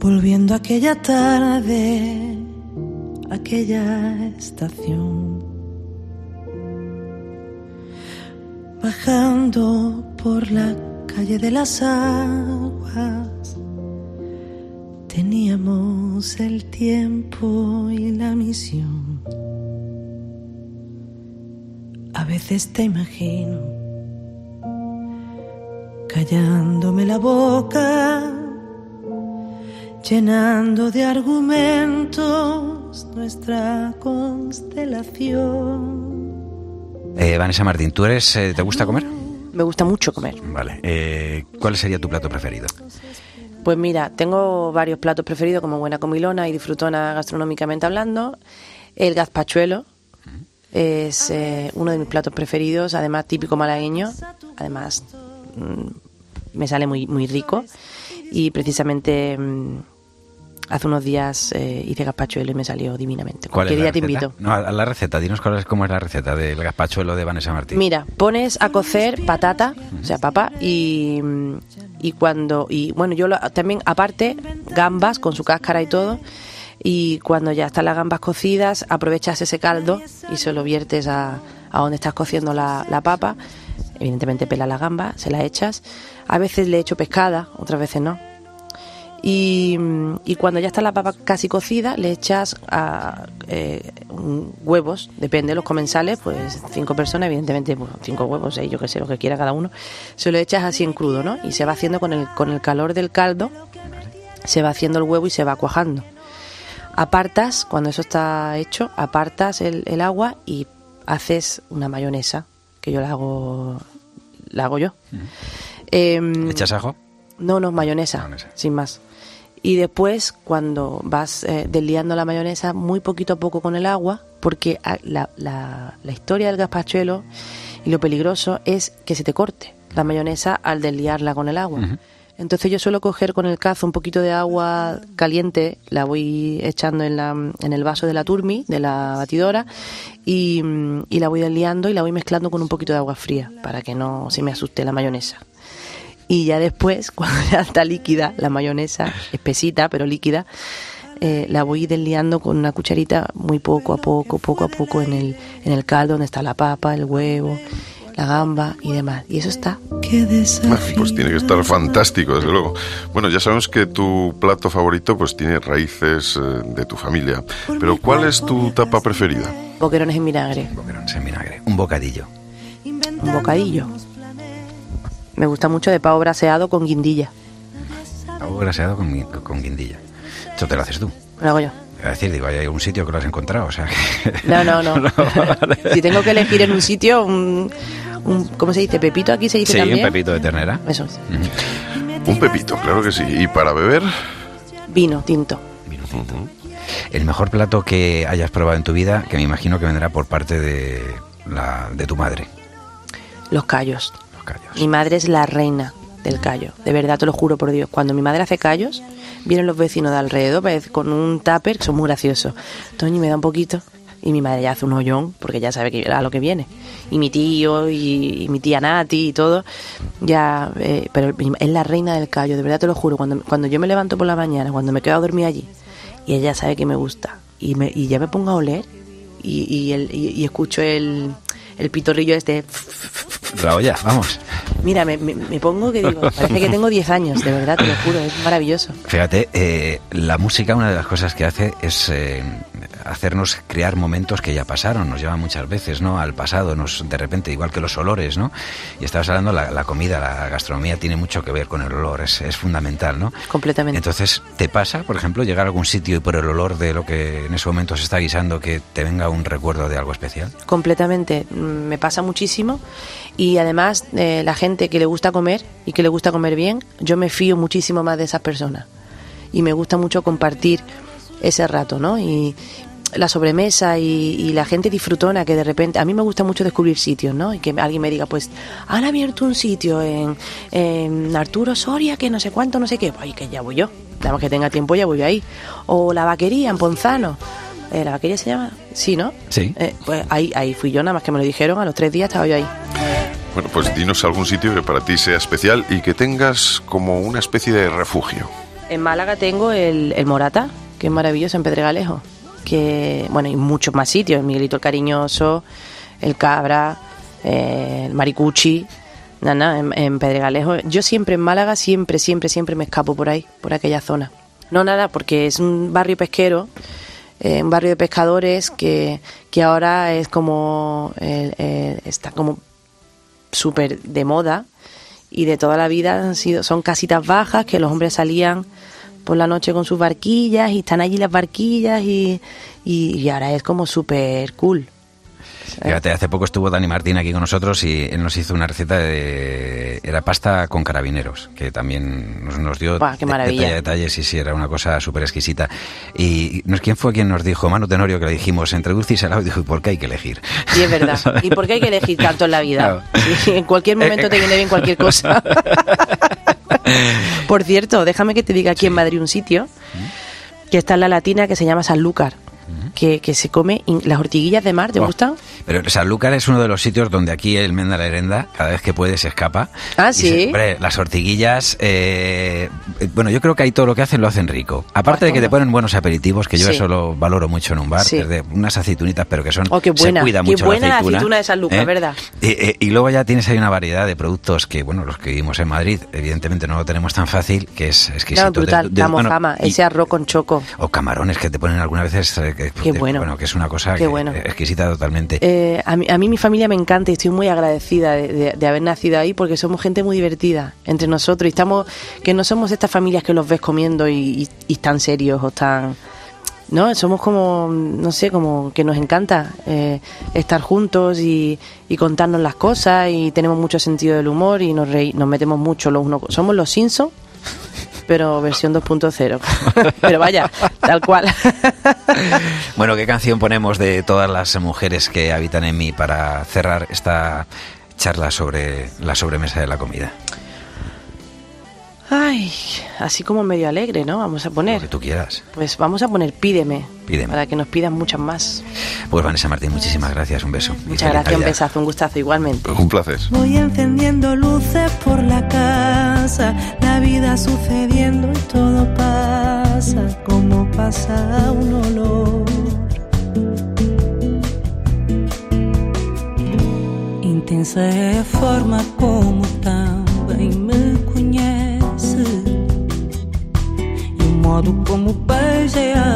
volviendo a aquella tarde, aquella estación, bajando por la calle de las aguas. Teníamos el tiempo y la misión. A veces te imagino callándome la boca, llenando de argumentos nuestra constelación. Eh, Vanessa Martín, ¿tú eres, eh, te gusta comer? Me gusta mucho comer. Vale. Eh, ¿Cuál sería tu plato preferido? Pues mira, tengo varios platos preferidos como buena comilona y disfrutona gastronómicamente hablando. El gazpachuelo es eh, uno de mis platos preferidos, además típico malagueño. Además, mm, me sale muy, muy rico. Y precisamente mm, hace unos días eh, hice gazpachuelo y me salió divinamente. ¿Cuál Cualquier día te invito. No, a la receta. Dinos cuál es, cómo es la receta del gazpachuelo de Vanessa Martín. Mira, pones a cocer patata, o sea, papa, y, y cuando, y bueno, yo lo- también, aparte, gambas con su cáscara y todo, y cuando ya están las gambas cocidas, aprovechas ese caldo y se lo viertes a, a donde estás cociendo la, papa, evidentemente pelas la gamba, se la echas, a veces le echo pescada, otras veces no, y, cuando ya está la papa casi cocida, le echas a, eh, un- huevos, depende de los comensales, pues cinco personas, evidentemente cinco huevos, yo que sé, lo que quiera cada uno, se lo echas así en crudo, ¿no? Y se va haciendo con el, con el calor del caldo, se va haciendo el huevo y se va cuajando. Apartas, cuando eso está hecho, apartas el, el agua y haces una mayonesa, que yo la hago, la hago yo. ¿Le ¿Echas ajo? no, no, mayonesa, Mayonesa. sin más. Y después, cuando vas eh, desliando la mayonesa, muy poquito a poco con el agua, porque la, la- la historia del gazpachuelo y lo peligroso es que se te corte la mayonesa al desliarla con el agua. Entonces yo suelo coger con el cazo un poquito de agua caliente, la voy echando en, la, en el vaso de la turmi, de la batidora, y, y la voy desliando y la voy mezclando con un poquito de agua fría, para que no se me asuste la mayonesa. Y ya después, (laughs) cuando ya está líquida la mayonesa, espesita pero líquida, eh, la voy desliando con una cucharita muy poco a poco, poco a poco en el, en el caldo donde está la papa, el huevo, la gamba y demás. Y eso está. Qué Pues tiene que estar fantástico, desde luego. Bueno, ya sabemos que tu plato favorito pues tiene raíces eh, de tu familia. Pero ¿cuál es tu tapa preferida? Boquerones en vinagre, Boquerones en vinagre. Un bocadillo. un bocadillo. Me gusta mucho de pavo braseado con guindilla. Pavo graseado con, con guindilla. Esto te lo haces tú. Lo hago yo. A decir, digo, hay algún sitio que lo has encontrado, o sea que... No, no, no. (laughs) vale. (laughs) si tengo que elegir en un sitio, un, un- ¿cómo se dice? ¿Pepito aquí se dice Sí, también? un pepito de ternera. Eso es. Un pepito, claro que sí. ¿Y para beber? Vino, tinto. Vino tinto. El mejor plato que hayas probado en tu vida, que me imagino que vendrá por parte de, la, de tu madre. Los callos. Los callos. Mi madre es la reina del callo. De verdad, te lo juro por Dios. Cuando mi madre hace callos, vienen los vecinos de alrededor con un tupper, que son muy graciosos. Toñi, me da un poquito. Y mi madre ya hace un hoyón, porque ya sabe que, a lo que viene. Y mi tío, y, y mi tía Nati, y todo. Ya, eh, pero es la reina del callo, de verdad te lo juro. Cuando, cuando yo me levanto por la mañana, cuando me quedo a dormir allí, y ella sabe que me gusta, y, me, y ya me pongo a oler, y, y, el- y- y escucho el, el pitorrillo este. La olla, vamos. Mira, me, me- me pongo que digo, (laughs) parece que tengo 10 años, de verdad, te lo juro, es maravilloso. Fíjate, eh, la música, una de las cosas que hace es eh, hacernos crear momentos que ya pasaron, nos llevan muchas veces, ¿no? Al pasado, nos de repente, igual que los olores, ¿no? Y estabas hablando, la, la comida, la gastronomía tiene mucho que ver con el olor, es, es fundamental, ¿no? Completamente. Entonces, ¿te pasa, por ejemplo, llegar a algún sitio y por el olor de lo que en ese momento se está guisando que te venga un recuerdo de algo especial? Completamente, mm, me pasa muchísimo y además eh, la gente que le gusta comer y que le gusta comer bien, yo me fío muchísimo más de esas personas y me gusta mucho compartir ese rato, ¿no? Y la sobremesa y, y la gente disfrutona que de repente, a mí me gusta mucho descubrir sitios, ¿no? Y que alguien me diga, pues han abierto un sitio en, en Arturo Soria que no sé cuánto, no sé qué, pues que ya voy yo, nada más que tenga tiempo ya voy ahí. O la vaquería en Ponzano. Eh, ¿La vaquería se llama? Sí, ¿no? Sí. Eh, pues ahí, ahí fui yo, nada más que me lo dijeron, a los tres días estaba yo ahí. Bueno, pues dinos algún sitio que para ti sea especial y que tengas como una especie de refugio. En Málaga tengo el, el Morata, que es maravilloso, en Pedregalejo. Que, bueno, y muchos más sitios, Miguelito el Cariñoso, el Cabra, eh, el Maricuchi, nada, en, en Pedregalejo. Yo siempre en Málaga, siempre, siempre, siempre me escapo por ahí, por aquella zona. No nada, porque es un barrio pesquero, eh, un barrio de pescadores que, que ahora es como, eh, está como súper de moda y de toda la vida han sido son casitas bajas que los hombres salían por la noche con sus barquillas y están allí las barquillas y, y, y ahora es como súper cool. Fíjate, hace poco estuvo Dani Martín aquí con nosotros y él nos hizo una receta de... Era pasta con carabineros, que también nos, nos dio Buah, qué maravilla. detalle a detalle, sí, sí, era una cosa súper exquisita. Y no es quién fue quien nos dijo, Manu Tenorio, que le dijimos entre dulce y salado, y dijo, ¿y por qué hay que elegir? Y es verdad. (laughs) ¿Y por qué hay que elegir tanto en la vida? Claro. Sí, en cualquier momento te viene bien cualquier cosa. (laughs) Por cierto, déjame que te diga aquí en Madrid un sitio que está en la latina que se llama Sanlúcar, que, que se come las ortiguillas de mar, ¿te Buah. gustan? Pero Sanlúcar es uno de los sitios donde aquí el Menda la Herenda, cada vez que puede, se escapa. Ah, ¿sí? se- hombre, las ortiguillas, eh, eh, bueno, yo creo que ahí todo lo que hacen lo hacen rico. Aparte de que te ponen buenos aperitivos, que yo Sí. eso lo valoro mucho en un bar, Sí. desde unas aceitunitas, pero que son. Oh, qué buena, se cuida qué mucho buena la la aceituna, aceituna de Sanlúcar, ¿verdad? Y, eh, y luego ya tienes ahí una variedad de productos que, bueno, los que vivimos en Madrid, evidentemente no lo tenemos tan fácil, que es exquisito. Claro, brutal, De- de- la bueno, y- ese arroz con choco. o camarones que te ponen algunas veces. Que, Qué bueno. Bueno, que es una cosa Qué que- bueno. exquisita totalmente. Eh, a, mí, a mí mi familia me encanta y estoy muy agradecida de, de- de haber nacido ahí porque somos gente muy divertida entre nosotros y estamos que no somos estas familias que los ves comiendo y, y- y están serios o están no somos como no sé como que nos encanta eh, estar juntos y, y contarnos las cosas y tenemos mucho sentido del humor y nos reí- nos metemos mucho los unos somos los Simpsons pero versión 2.0 (laughs) pero vaya tal cual (laughs) Bueno, ¿qué canción ponemos de todas las mujeres que habitan en mí para cerrar esta charla sobre la sobremesa de la comida? Ay, así como medio alegre, ¿no? Vamos a Lo poner. que tú quieras. Pues vamos a poner Pídeme. Pídeme. Para que nos pidan muchas más. Pues Vanessa Martín, muchísimas gracias, un beso. Muchas gracias, un besazo, un gustazo igualmente. Un placer. Voy encendiendo luces por la casa, la vida sucediendo y todo pasa como pasa un olor. Intensa forma como também modo como beija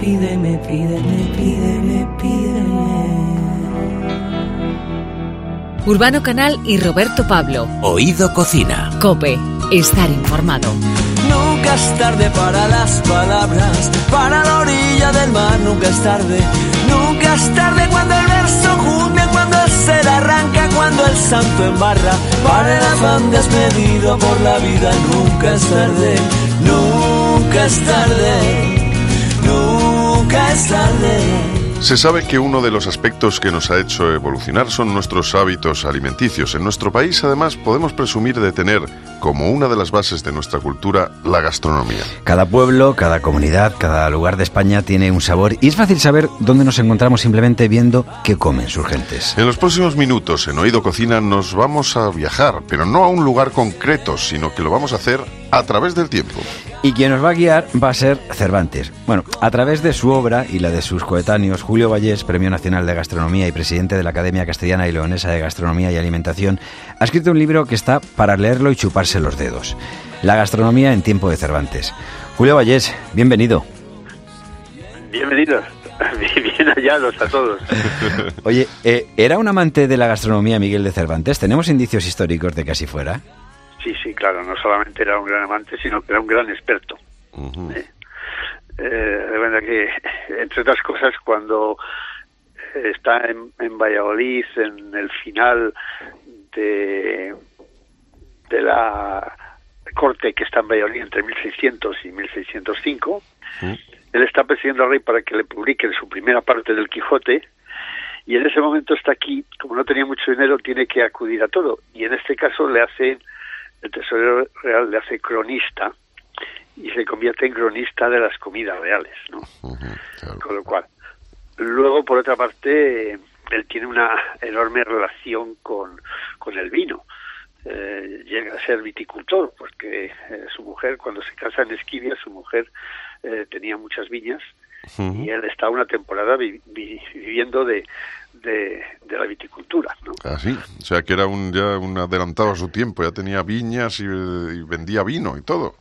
Pídeme, pídeme, pídeme, pídeme. Urbano Canal y Roberto Pablo. Oído Cocina. Cope. Estar informado. Nunca es tarde para las palabras, para la orilla del mar, nunca es tarde. Nunca es tarde cuando el verso junta, cuando el ser arranca, cuando el santo embarra. Para el afán despedido por la vida, nunca es tarde, nunca es tarde. Se sabe que uno de los aspectos que nos ha hecho evolucionar son nuestros hábitos alimenticios. En nuestro país, además, podemos presumir de tener como una de las bases de nuestra cultura la gastronomía. Cada pueblo, cada comunidad, cada lugar de España tiene un sabor y es fácil saber dónde nos encontramos simplemente viendo qué comen sus gentes. En los próximos minutos, en Oído Cocina, nos vamos a viajar, pero no a un lugar concreto, sino que lo vamos a hacer a través del tiempo. Y quien nos va a guiar va a ser Cervantes. Bueno, a través de su obra y la de sus coetáneos, Julio Vallés, Premio Nacional de Gastronomía y presidente de la Academia Castellana y Leonesa de Gastronomía y Alimentación, ha escrito un libro que está para leerlo y chuparse los dedos. La gastronomía en tiempo de Cervantes. Julio Vallés, bienvenido. Bienvenidos, (laughs) bien hallados a todos. Oye, eh, ¿era un amante de la gastronomía Miguel de Cervantes? ¿Tenemos indicios históricos de que así fuera? Sí, sí, claro, no solamente era un gran amante, sino que era un gran experto. Eh, eh, de verdad que, entre otras cosas, cuando está en, en Valladolid, en el final de, de la corte que está en Valladolid entre 1600 y 1605, él está persiguiendo al rey para que le publiquen su primera parte del Quijote, y en ese momento está aquí, como no tenía mucho dinero, tiene que acudir a todo, y en este caso le hace, el tesorero real le hace cronista, y se convierte en cronista de las comidas reales, ¿no? Con lo cual, luego por otra parte, él tiene una enorme relación con, con el vino. Eh, llega a ser viticultor porque eh, su mujer, cuando se casa en Esquivia, su mujer eh, tenía muchas viñas y él está una temporada vi- vi- viviendo de, de, de la viticultura. ¿no? Ah, sí. O sea, que era un, ya un adelantado a su tiempo. Ya tenía viñas y, y vendía vino y todo.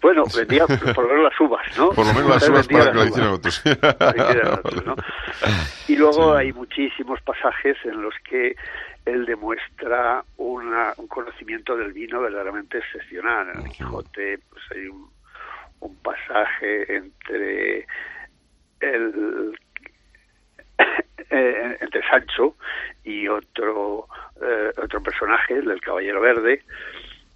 Bueno, vendía (laughs) por lo menos las uvas, ¿no? Por lo menos las uvas para que la hicieran otros. (laughs) Y luego hay muchísimos pasajes en los que él demuestra una, un conocimiento del vino verdaderamente excepcional. En el Quijote pues hay un, un pasaje entre el eh, (laughs) entre Sancho y otro eh, otro personaje, el del Caballero Verde,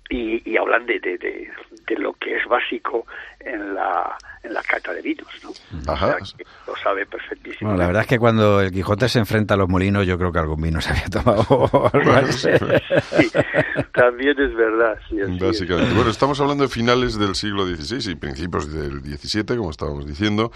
y, y hablan de, de, de lo que es básico en la, en la cata de vinos, ¿no? Ajá. O sea, que lo sabe perfectísimo. Bueno, la verdad es que cuando el Quijote se enfrenta a los molinos, yo creo que algún vino se había tomado. Sí, también es verdad. Sí, así es. Básicamente. Bueno, estamos hablando de finales del siglo XVI y principios del XVII, como estábamos diciendo.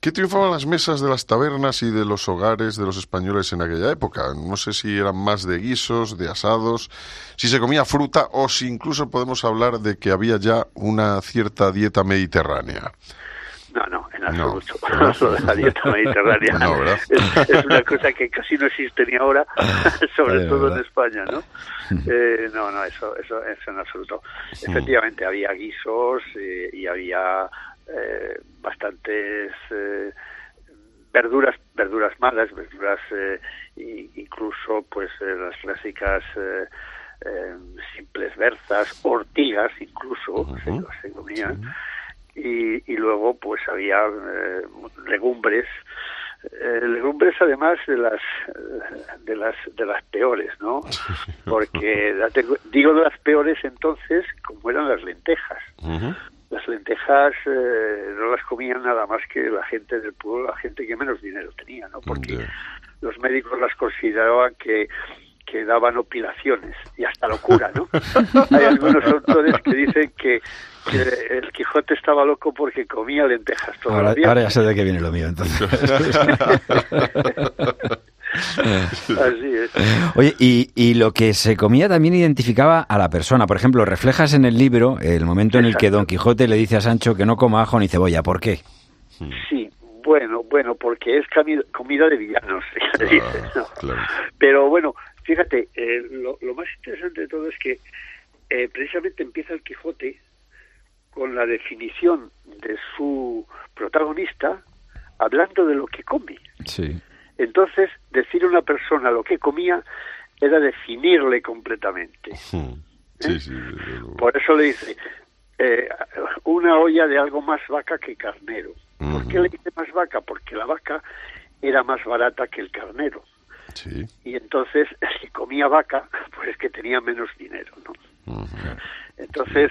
¿Qué triunfaban las mesas de las tabernas y de los hogares de los españoles en aquella época? No sé si eran más de guisos, de asados, si se comía fruta o si incluso podemos hablar de que había ya una cierta dieta mediterránea. No, no, en absoluto. (laughs) ¿no? Lo de la dieta mediterránea (laughs) No, (laughs) es, es una cosa que casi no existe ni ahora, sobre todo ¿verdad? en España, ¿no? Eh, no, no, eso, eso, eso en absoluto. Efectivamente, había guisos eh, y había eh, bastantes eh, verduras, verduras malas, verduras eh, incluso, pues eh, las clásicas eh, eh, simples berzas, ortigas incluso, se, se comían y, y luego pues había eh, legumbres eh, legumbres además de las de las de las peores no (laughs) porque digo de las peores entonces como eran las lentejas. Las lentejas eh, no las comían nada más que la gente del pueblo la gente que menos dinero tenía no porque los médicos las consideraban que que daban opilaciones y hasta locura, ¿no? (laughs) Hay algunos autores que dicen que el Quijote estaba loco porque comía lentejas todos Ahora, los días. ahora ya sé de qué viene lo mío, entonces. (laughs) Así es. Oye, y, y lo que se comía también identificaba a la persona. Por ejemplo, reflejas en el libro el momento en el que Don Quijote le dice a Sancho que no coma ajo ni cebolla. ¿Por qué? Sí, bueno, bueno, porque es comida de villanos, (laughs) claro. Pero bueno, fíjate, eh, lo, lo más interesante de todo es que eh, precisamente empieza el Quijote con la definición de su protagonista hablando de lo que come. Sí. Entonces, decir a una persona lo que comía era definirle completamente. Hmm. Sí, sí. desde luego. Por eso le dice, eh, una olla de algo más vaca que carnero. ¿Por qué le dice más vaca? Porque la vaca era más barata que el carnero. Sí. Y entonces, (laughs) el que comía vaca, pues es que tenía menos dinero. Entonces,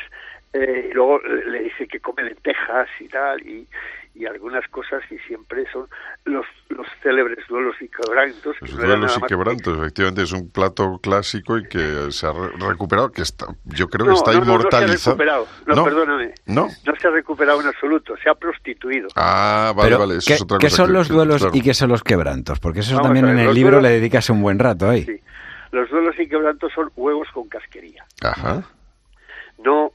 eh, y luego le dice que come lentejas y tal, y, y algunas cosas, y siempre son los, los célebres duelos y quebrantos. que Los no duelos y que- quebrantos, efectivamente, es un plato clásico y que se ha re- recuperado, que está, yo creo que No, está no, no, no se ha inmortalizado. recuperado. No, perdóname. ¿No? No se ha recuperado en absoluto, se ha prostituido. Ah, vale, Pero, vale, eso ¿qué, es otra qué cosa. son que- los que- duelos claro. y qué son los quebrantos? Porque eso Vamos también ver, en el libro duelos- le dedicas un buen rato ahí. Sí. Los duelos y quebrantos son huevos con casquería, Ajá. no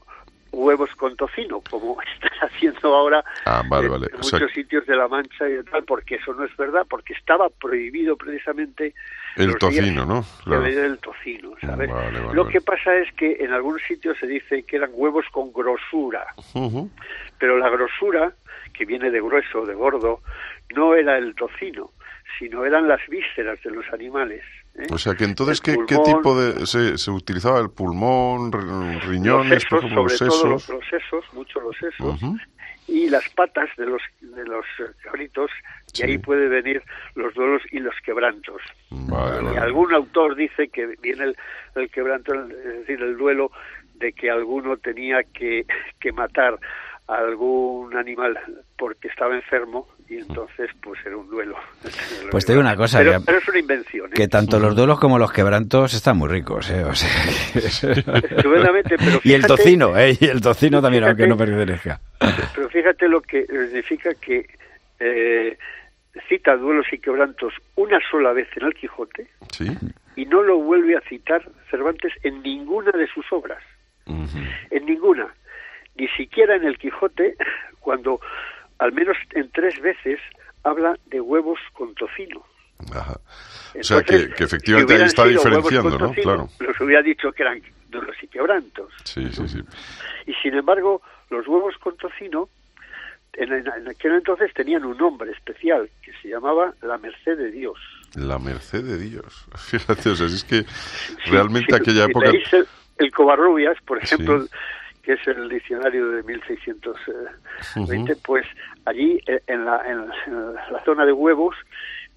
huevos con tocino, como (laughs) están haciendo ahora Ah, vale, en, vale. en O sea, muchos sitios de la Mancha y tal, porque eso no es verdad, porque estaba prohibido precisamente el tocino, ¿no? Claro. ley del tocino, ¿sabes? Vale, vale, Lo que pasa es que en algunos sitios se dice que eran huevos con grosura, pero la grosura, que viene de grueso, de gordo, no era el tocino, sino eran las vísceras de los animales. ¿Eh? O sea que entonces, ¿qué, qué tipo de...? Se, se utilizaba el pulmón, ri- riñones, los por sesos, ejemplo, los sobre todo los, sesos. los sesos, mucho los sesos, y las patas de los de los cabritos, y Sí. ahí puede venir los duelos y los quebrantos. Vale, Y vale. algún autor dice que viene el, el quebranto, es decir, el duelo de que alguno tenía que, que matar a algún animal porque estaba enfermo y entonces pues (laughs) era un duelo. Pues te digo una cosa, pero, que- pero es una invención. ¿eh? Que tanto los duelos como los quebrantos están muy ricos, ¿eh? O sea, que- (laughs) Estupendamente, pero (laughs) y el tocino, ¿eh? Y el tocino también, aunque no pertenezca. Pero fíjate lo que significa que eh, cita duelos y quebrantos una sola vez en el Quijote Sí. y no lo vuelve a citar Cervantes en ninguna de sus obras, en ninguna, ni siquiera en el Quijote, cuando al menos en tres veces habla de huevos con tocino. Ajá. O sea que, que efectivamente si ahí está diferenciando, ¿no? tocino, Claro. Los hubiera dicho que eran duros y quebrantos. Sí, sí, sí. Y sin embargo, los huevos con tocino en, en- en aquel entonces tenían un nombre especial que se llamaba la merced de Dios. La merced de Dios. (laughs) Fíjate, o sea, es que realmente Sí, aquella si época... el, el Covarrubias, por ejemplo, Sí. Que es el diccionario de 1620, Ujú. pues allí eh, en la, en, la zona de huevos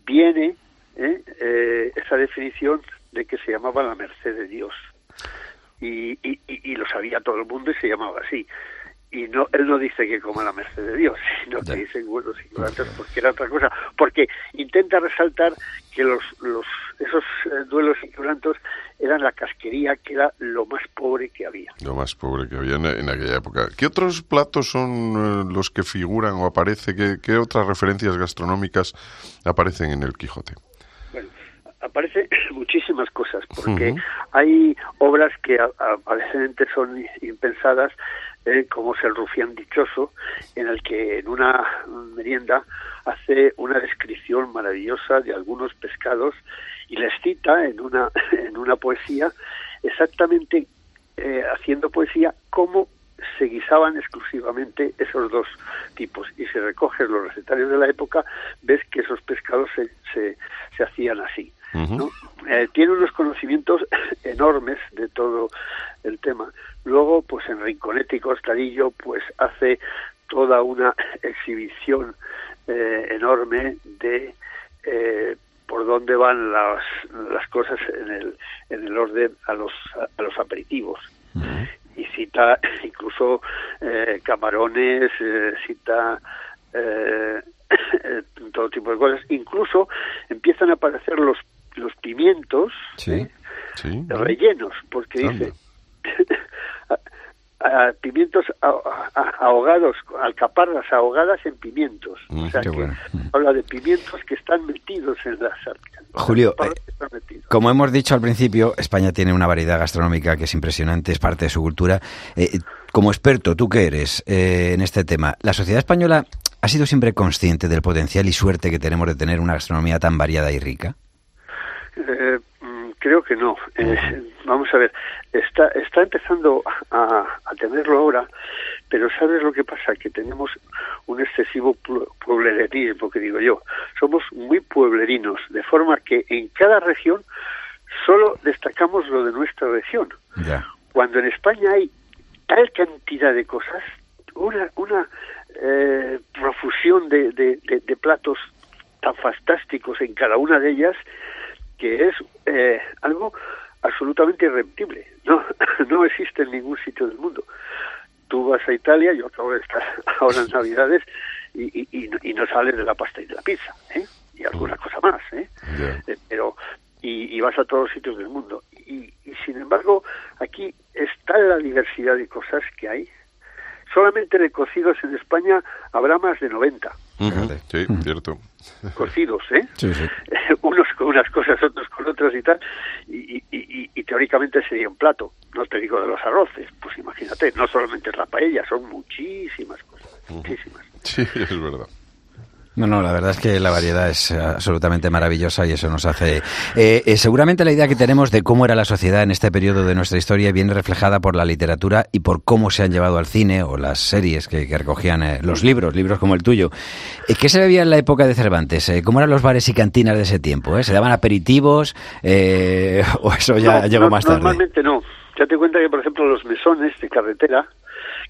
viene eh, eh, esa definición de que se llamaba la merced de Dios. Y, y, y- lo sabía todo el mundo y se llamaba así. Y no, él no dice que coma la merced de Dios, (laughs) sino que dice huevos y quebrantos porque era otra cosa. Porque intenta resaltar que los, los esos eh, duelos y quebrantos eran la casquería, que era lo más pobre que había. Lo más pobre que había en, en aquella época. ¿Qué otros platos son eh, los que figuran o aparece? ¿Qué, qué otras referencias gastronómicas aparecen en el Quijote? Bueno, aparece (clears throat) muchísimas cosas, porque hay obras que a, a- a veces son impensadas, eh, como es el Rufián Dichoso, en el que en una merienda hace una descripción maravillosa de algunos pescados y les cita en una, (laughs) en una poesía exactamente eh, haciendo poesía cómo se guisaban exclusivamente esos dos tipos y si recoges los recetarios de la época ves que esos pescados se, se, se hacían así. Eh, tiene unos conocimientos (laughs) enormes de todo el tema luego pues en Rinconete y Costadillo pues hace toda una exhibición eh, enorme de eh, por dónde van las, las cosas en el, en el orden a los, a los aperitivos. Y cita incluso eh, camarones, eh, cita (coughs) eh, todo tipo de cosas. Incluso empiezan a aparecer los, los pimientos Sí. ¿eh? Sí. rellenos, porque Anda. dice (laughs) a- pimientos ahogados, alcaparras ahogadas en pimientos. Mm, o sea qué que bueno. (laughs) habla de pimientos que están metidos en las. Julio, eh. Como hemos dicho al principio, España tiene una variedad gastronómica que es impresionante, es parte de su cultura. Eh, como experto, ¿tú qué eres eh, en este tema? ¿La sociedad española ha sido siempre consciente del potencial y suerte que tenemos de tener una gastronomía tan variada y rica? Creo que no. Eh, vamos a ver, está, está empezando a, a tenerlo ahora, pero ¿sabes lo que pasa? Que tenemos un excesivo pu- pueblerismo, que digo yo. Somos muy pueblerinos, de forma que en cada región solo destacamos lo de nuestra región. Cuando en España hay tal cantidad de cosas, una, una eh, profusión de, de- de- de platos tan fantásticos en cada una de ellas, que es eh, algo absolutamente irrepetible. No, (laughs) no existe en ningún sitio del mundo. Tú vas a Italia, yo acabo de estar (laughs) ahora en Navidades, y, y, y no- y no sales de la pasta y de la pizza, ¿eh? y alguna cosa más. ¿eh? Eh, pero y, y vas a todos los sitios del mundo. Y, y sin embargo, aquí está la diversidad de cosas que hay. Solamente de cocidos en España habrá más de 90 Ujú. Fíjate. Sí, Mm. cierto. (laughs) cocidos, ¿eh? Sí, sí. (laughs) Unos con unas cosas, otros con otras y tal. Y, y- y- y teóricamente sería un plato. No te digo de los arroces, pues imagínate, no solamente es la paella, son muchísimas cosas, muchísimas. Sí, es verdad. No, no, la verdad es que la variedad es eh, absolutamente maravillosa y eso nos hace... Eh, eh, seguramente la idea que tenemos de cómo era la sociedad en este periodo de nuestra historia viene reflejada por la literatura y por cómo se han llevado al cine o las series que, que recogían eh, los libros, libros como el tuyo. Eh, ¿Qué se bebía en la época de Cervantes? ¿Cómo eran los bares y cantinas de ese tiempo? eh? ¿Se daban aperitivos eh, (laughs) o eso ya No, llegó no, más tarde? Normalmente no. Ya te cuenta que, por ejemplo, los mesones de carretera,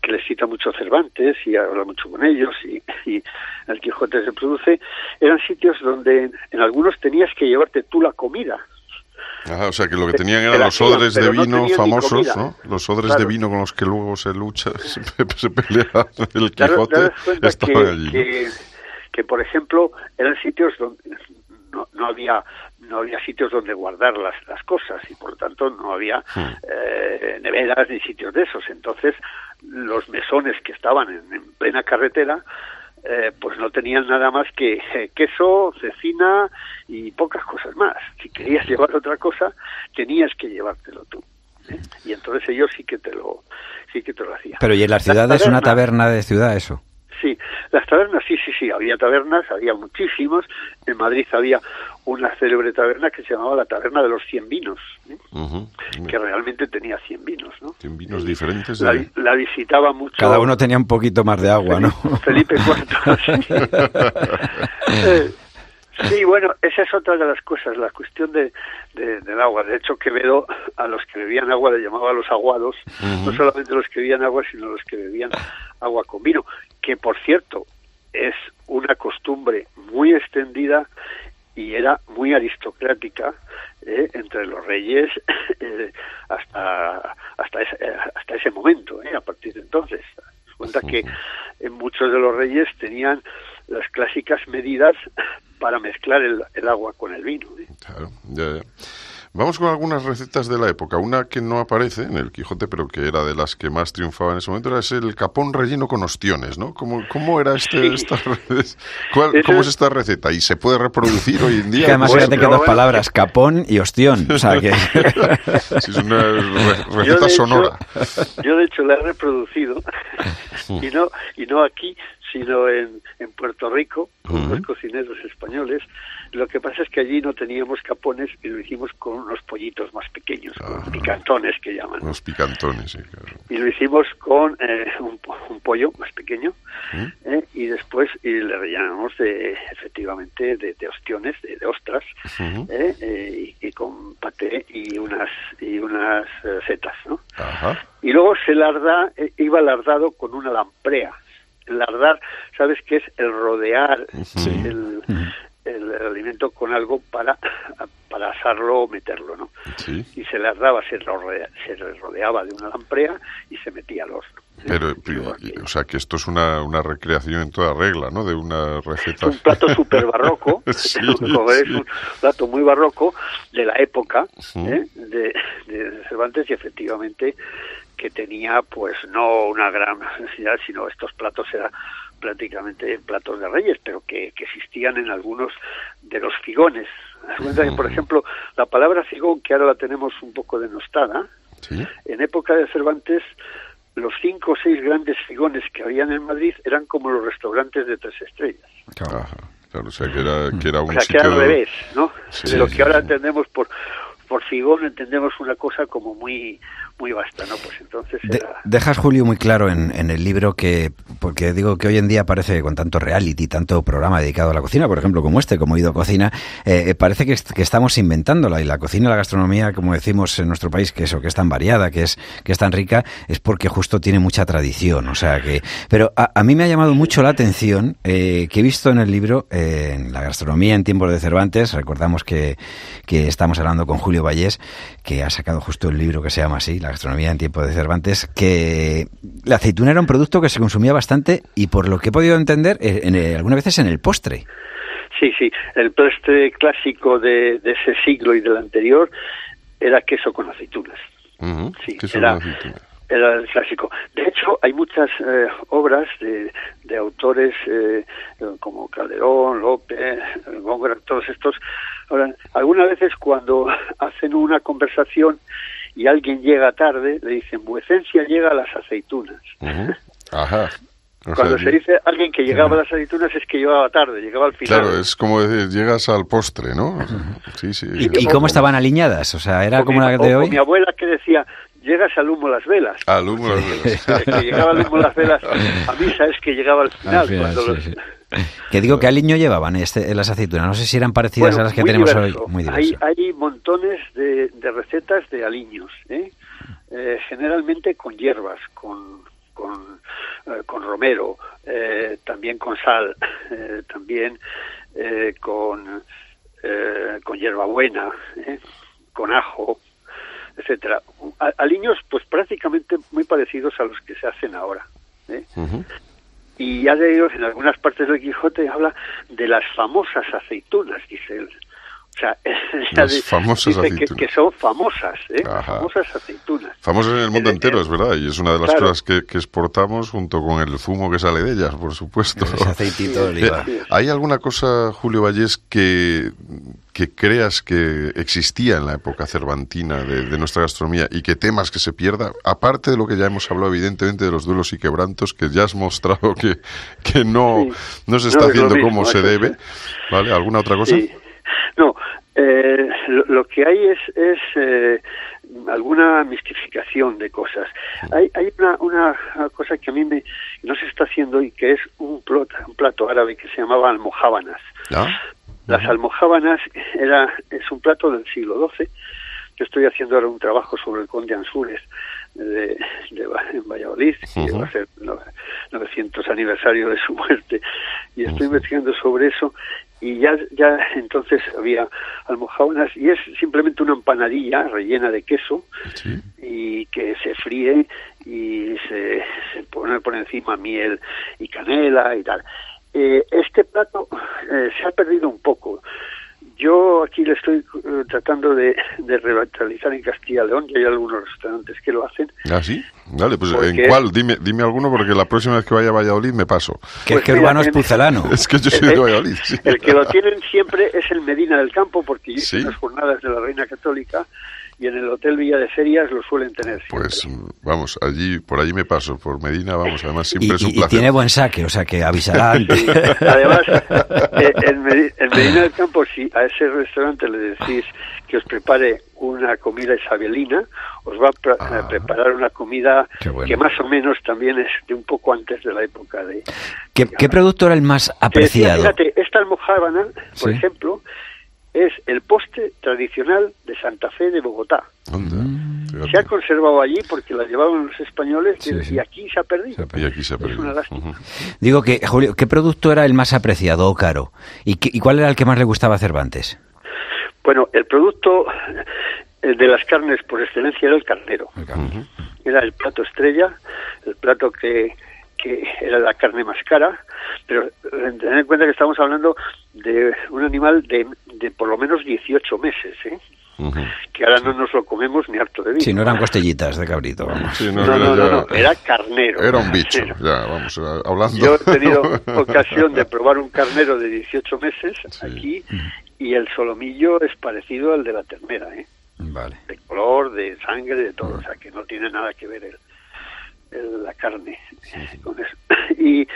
que les cita mucho Cervantes y habla mucho con ellos y, y el Quijote se produce, eran sitios donde en algunos tenías que llevarte tú la comida. Ajá, o sea que lo que Te- tenían te eran los odres de no vino famosos. Los odres de vino con los que luego se lucha, (laughs) se, se pelea el Quijote, estaban que, que, que, por ejemplo, eran sitios donde no, no había no había sitios donde guardar las, las cosas y por lo tanto no había Hmm. eh, neveras ni sitios de esos. Entonces, los mesones que estaban en, en plena carretera eh, pues no tenían nada más que eh, queso, cecina y pocas cosas más. Si querías (laughs) llevar otra cosa, tenías que llevártelo tú. ¿eh? Y entonces ellos sí que te lo, sí que te lo hacían. Pero ¿y en las ciudades una taberna de ciudad eso? Sí, las tabernas, sí, sí, sí, había tabernas, había muchísimos. En Madrid había una célebre taberna que se llamaba la Taberna de los Cien Vinos, ¿eh? que realmente tenía cien vinos, ¿no? Cien vinos diferentes. La, de- la visitaba mucho. Cada uno tenía un poquito más de agua, ¿no? Felipe IV. (laughs) Eh, Sí, bueno, esa es otra de las cosas, la cuestión de, de- del agua. De hecho, Quevedo a los que bebían agua le llamaba los aguados, no solamente los que bebían agua, sino los que bebían agua con vino, que por cierto es una costumbre muy extendida y era muy aristocrática eh, entre los reyes (laughs) eh, hasta hasta ese, eh, hasta ese momento, eh, a partir de entonces. Cuenta que (laughs) muchos de los reyes tenían las clásicas medidas para mezclar el, el agua con el vino. Claro, ya, ya. Vamos con algunas recetas de la época. Una que no aparece en el Quijote, pero que era de las que más triunfaba en ese momento, era el capón relleno con ostiones, ¿no? ¿Cómo, cómo era este, Sí. esta, cuál- Eso ¿Cómo es es- esta receta? ¿Y se puede reproducir hoy en día? Que además fíjate que dos palabras, capón y ostión. O sea que... (laughs) Sí, es una Yo, receta hecho, sonora. yo de hecho la he reproducido (laughs) y no y no aquí sino en, en Puerto Rico con Ujú. los cocineros españoles lo que pasa es que allí no teníamos capones y lo hicimos con unos pollitos más pequeños con Ajá. picantones que llaman Los picantones, sí, claro. y lo hicimos con eh, un, po- un pollo más pequeño. ¿eh? y después y le rellenamos de efectivamente de, de ostiones de, de ostras. ¿eh? Y, y con paté y unas y unas setas ¿no? Y luego se larda iba lardado con una lamprea lardar sabes qué es el rodear Sí. el, el alimento con algo para para asarlo o meterlo no Sí. y se lardaba se, rodea- se le rodeaba de una lamprea y se metía al horno Pero, o sea, que esto es una, una recreación en toda regla, ¿no? De una Es receta. un plato súper barroco, (laughs) Sí, (laughs) es un plato muy barroco de la época. ¿eh? de, de Cervantes y efectivamente que tenía pues no una gran necesidad, sino estos platos eran prácticamente platos de reyes, pero que, que existían en algunos de los figones. Haz cuenta que, por ejemplo, la palabra figón, que ahora la tenemos un poco denostada, Sí. en época de Cervantes los cinco o seis grandes figones que habían en Madrid eran como los restaurantes de tres estrellas. Ajá. Claro, o sea, que era, que era un O sea, que era al revés, ¿no? Sí, de lo que ahora entendemos por por figón entendemos una cosa como muy muy vasta, ¿no? Pues entonces De- era... dejas, Julio, muy claro en, en el libro que, porque digo que hoy en día parece que con tanto reality, tanto programa dedicado a la cocina, por ejemplo, como este, como Ido Cocina, eh, parece que, est- que estamos inventándola y la cocina la gastronomía, como decimos en nuestro país, que eso, que es tan variada, que es, que es tan rica, es porque justo tiene mucha tradición, o sea que... Pero a, a mí me ha llamado mucho la atención eh, que he visto en el libro, eh, en la gastronomía en tiempos de Cervantes, recordamos que, que estamos hablando con Julio Vallés, que ha sacado justo el libro que se llama así, La gastronomía en tiempos de Cervantes, que la aceituna era un producto que se consumía bastante y por lo que he podido entender, eh, en, eh, algunas veces en el postre. Sí, sí, el postre clásico de, de ese siglo y del anterior era queso con aceitunas. Sí, ¿Qué son era- aceitunas? Era el clásico. De hecho, hay muchas eh, obras de, de autores eh, como Calderón, López, Góngora, todos estos. Ahora, algunas veces cuando (laughs) hacen una conversación y alguien llega tarde, le dicen, vuecencia llega a las aceitunas. (laughs) Ajá. O Cuando sea, se dice alguien que llegaba a las aceitunas es que llegaba tarde, llegaba al final. Claro, es como decir, llegas al postre, ¿no? Sí, sí. ¿Y, y cómo estaban aliñadas? O sea, ¿era O como mi- la de o hoy? mi abuela que decía, llegas al humo las velas. Al humo las velas. (laughs) que llegaba al humo las velas a misa es que llegaba al final. Al final, cuando sí, los- sí. (laughs) Que digo que aliño llevaban este, las aceitunas. No sé si eran parecidas Bueno, a las que muy tenemos diverso. hoy. Muy hay, diverso. hay montones de, de recetas de aliños, ¿eh? Eh, generalmente con hierbas, con, con, eh, con romero, eh, también con sal, (laughs) eh, también eh, con, eh, con hierbabuena, ¿eh? con ajo, etcétera. Aliños, pues prácticamente muy parecidos a los que se hacen ahora. ¿eh? Ujú. Y ya de ellos, en algunas partes del Quijote habla de las famosas aceitunas, dice él. O sea, (laughs) Las dice famosas que- aceitunas. Que, son famosas, ¿eh? Famosas aceitunas. Famosas en el mundo El- entero, el- es verdad, y es una de las Claro. cosas que, que exportamos junto con el zumo que sale de ellas, por supuesto. Ese aceitito de oliva. (laughs) Eh, ¿Hay alguna cosa, Julio Vallés, que, que creas que existía en la época cervantina de, de nuestra gastronomía y que temas que se pierda? Aparte de lo que ya hemos hablado, evidentemente, de los duelos y quebrantos, que ya has mostrado que, que no, Sí. no se está haciendo mismo, como se debe. ¿Vale? ¿Alguna otra cosa? Sí. No, eh, lo, lo que hay es, es eh, alguna mistificación de cosas. Hay, hay una, una cosa que a mí me, no se está haciendo y que es un plato, un plato árabe que se llamaba almojábanas. ¿Ah? Las almojábanas era, es un plato del siglo XII. Yo estoy haciendo ahora un trabajo sobre el conde Ansúrez de, en Valladolid, que va a ser no- 900 aniversario de su muerte, y estoy investigando sobre eso. Y ya, ya entonces había almojábanas, y es simplemente una empanadilla rellena de queso Sí. y que se fríe y se, se pone por encima miel y canela y tal. Eh, este plato eh, se ha perdido un poco. Yo aquí le estoy eh, tratando de, de revitalizar en Castilla y León, y hay algunos restaurantes que lo hacen. ¿Ah, sí? Vale, pues Porque- ¿en cuál? Dime, dime alguno porque la próxima vez que vaya a Valladolid me paso. Que Pues es que mira, Urbano es en- pucelano. (laughs) Es que yo soy de Valladolid, sí. El que lo tienen siempre es el Medina del Campo, porque yo hice Sí. unas jornadas de la Reina Católica y en el Hotel Villa de Ferias lo suelen tener. siempre. Pues mm, vamos, allí, por allí me paso, por Medina, vamos, además Y, siempre es un y- y placer. tiene buen saque, o sea que avisará antes. (laughs) Además, eh, en, Medi- en Medina del Campo, si a ese restaurante le decís que os prepare una comida isabelina, os va a, Ah. preparar una comida bueno. que más o menos también es de un poco antes de la época de... ¿Qué, qué producto era el más decía, apreciado? fíjate, esta almojábana, por Sí. ejemplo, es el postre tradicional de Santa Fe de Bogotá. Anda, Se ha conservado allí porque la llevaban los españoles Sí, y, sí. y aquí se ha perdido. Se ha Y aquí se ha Es una perdido. lástima. Digo que, Julio, ¿qué producto era el más apreciado o caro? ¿Y, qué- y cuál era el que más le gustaba a Cervantes? Bueno, el producto eh, de las carnes por excelencia era el carnero. Era el plato estrella, el plato que, que era la carne más cara, pero eh, tened en cuenta que estamos hablando de un animal de, de por lo menos 18 meses, ¿eh? Que ahora no nos lo comemos ni harto de vino. Si no eran costillitas de cabrito, vamos. Sí, No, era no, no, no, era carnero. Era un bicho, Carnero. ya, vamos, hablando. Yo he tenido (laughs) ocasión de probar un carnero de 18 meses Sí. aquí y el solomillo es parecido al de la ternera, ¿eh? Vale. de color, de sangre, de todo, o sea que no tiene nada que ver el, el- la carne con (coughs) eso. Y,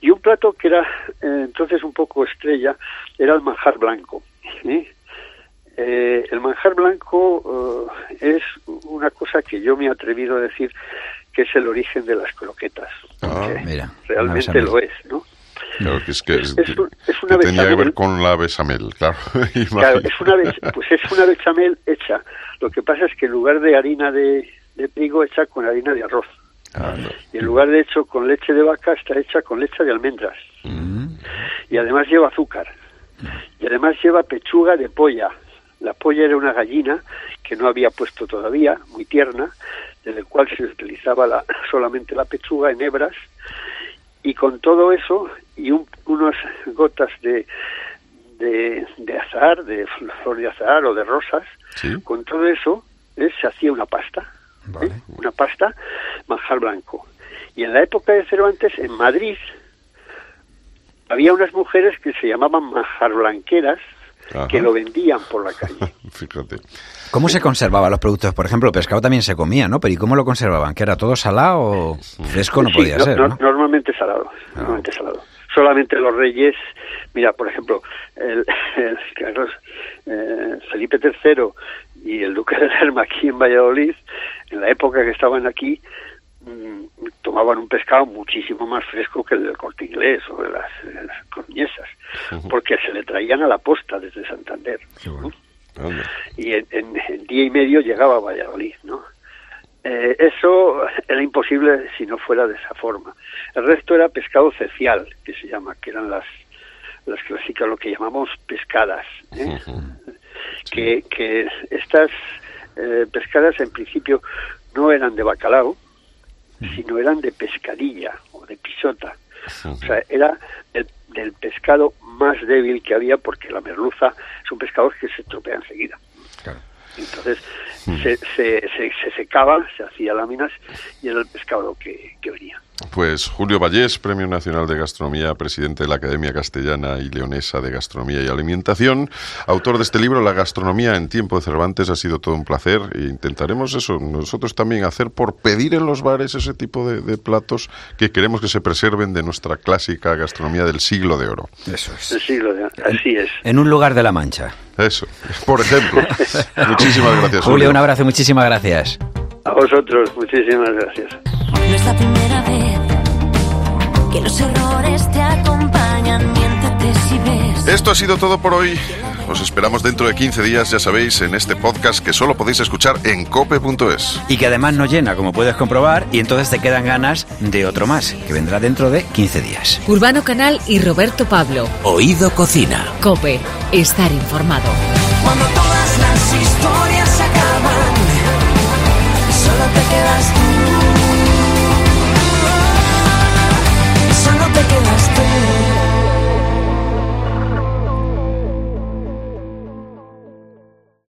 y un plato que era eh, entonces un poco estrella era el manjar blanco. ¿eh? Eh, el manjar blanco eh, es una cosa que yo me he atrevido a decir que es el origen de las croquetas. Ah, porque mira, realmente bechamel. lo es, ¿no? Claro, que es que, es, Es un- es una que tenía que ver bechamel. con la besamel, claro. (laughs) Claro, es una pues es una bechamel hecha. Lo que pasa es que en lugar de harina de, de trigo hecha con harina de arroz. Y en lugar de hecho con leche de vaca está hecha con leche de almendras. Mm. Y además lleva azúcar. Y además lleva pechuga de polla. La polla era una gallina que no había puesto todavía, muy tierna, de la cual se utilizaba la, (laughs) solamente la pechuga en hebras. Y con todo eso y un- unas gotas de, de, de azahar, de flor de azahar o de rosas, Sí. con todo eso eh, se hacía una pasta. ¿Eh? Una pasta manjar blanco. Y en la época de Cervantes, en Madrid, había unas mujeres que se llamaban manjar blanqueras Ajá. que lo vendían por la calle. (laughs) Fíjate. ¿Cómo se conservaban los productos? Por ejemplo, el pescado también se comía, ¿no? Pero ¿y cómo lo conservaban? ¿Que era todo salado o fresco? No Sí, podía no- ser, no- ¿no? Normalmente salado, normalmente salado. Solamente los reyes, mira, por ejemplo, el, (laughs) el Carlos eh, Felipe III y el duque de Lerma aquí en Valladolid, en la época que estaban aquí, mm, tomaban un pescado muchísimo más fresco que el del corte inglés o de las, las porque se le traían a la posta desde Santander. y en, en- en día y medio llegaba a Valladolid, ¿no? Eh, eso era imposible si no fuera de esa forma. El resto era pescado cecial, que se llama, que eran las las clásicas, lo que llamamos pescadas, ¿eh? que, que estas eh, pescadas en principio no eran de bacalao, sino eran de pescadilla o de pisota. O sea, era del, del pescado más débil que había porque la merluza es un pescado que se estropea enseguida. Entonces se, se, se, se secaba, se hacía láminas y era el pescado que, que venía. Pues Julio Vallés, Premio Nacional de Gastronomía, presidente de la Academia Castellana y Leonesa de Gastronomía y Alimentación, autor de este libro, La gastronomía en tiempo de Cervantes, ha sido todo un placer e intentaremos eso, nosotros también hacer por pedir en los bares ese tipo de, de platos que queremos que se preserven de nuestra clásica gastronomía del siglo de oro. Eso es. El siglo de- así es. En un lugar de la Mancha. Eso, por ejemplo. (laughs) Muchísimas gracias, Julio, un abrazo, muchísimas gracias. A vosotros, muchísimas gracias. No es la primera vez que los errores te acompañan. Miéntete si ves. Esto ha sido todo por hoy. Os esperamos dentro de 15 días, ya sabéis, en este podcast que solo podéis escuchar en cope.es. Y que además no llena, como puedes comprobar, y entonces te quedan ganas de otro más, que vendrá dentro de 15 días. Urbano Canal y Roberto Pablo. Oído Cocina. Cope. Estar informado. Cuando todas las historias se te quedas.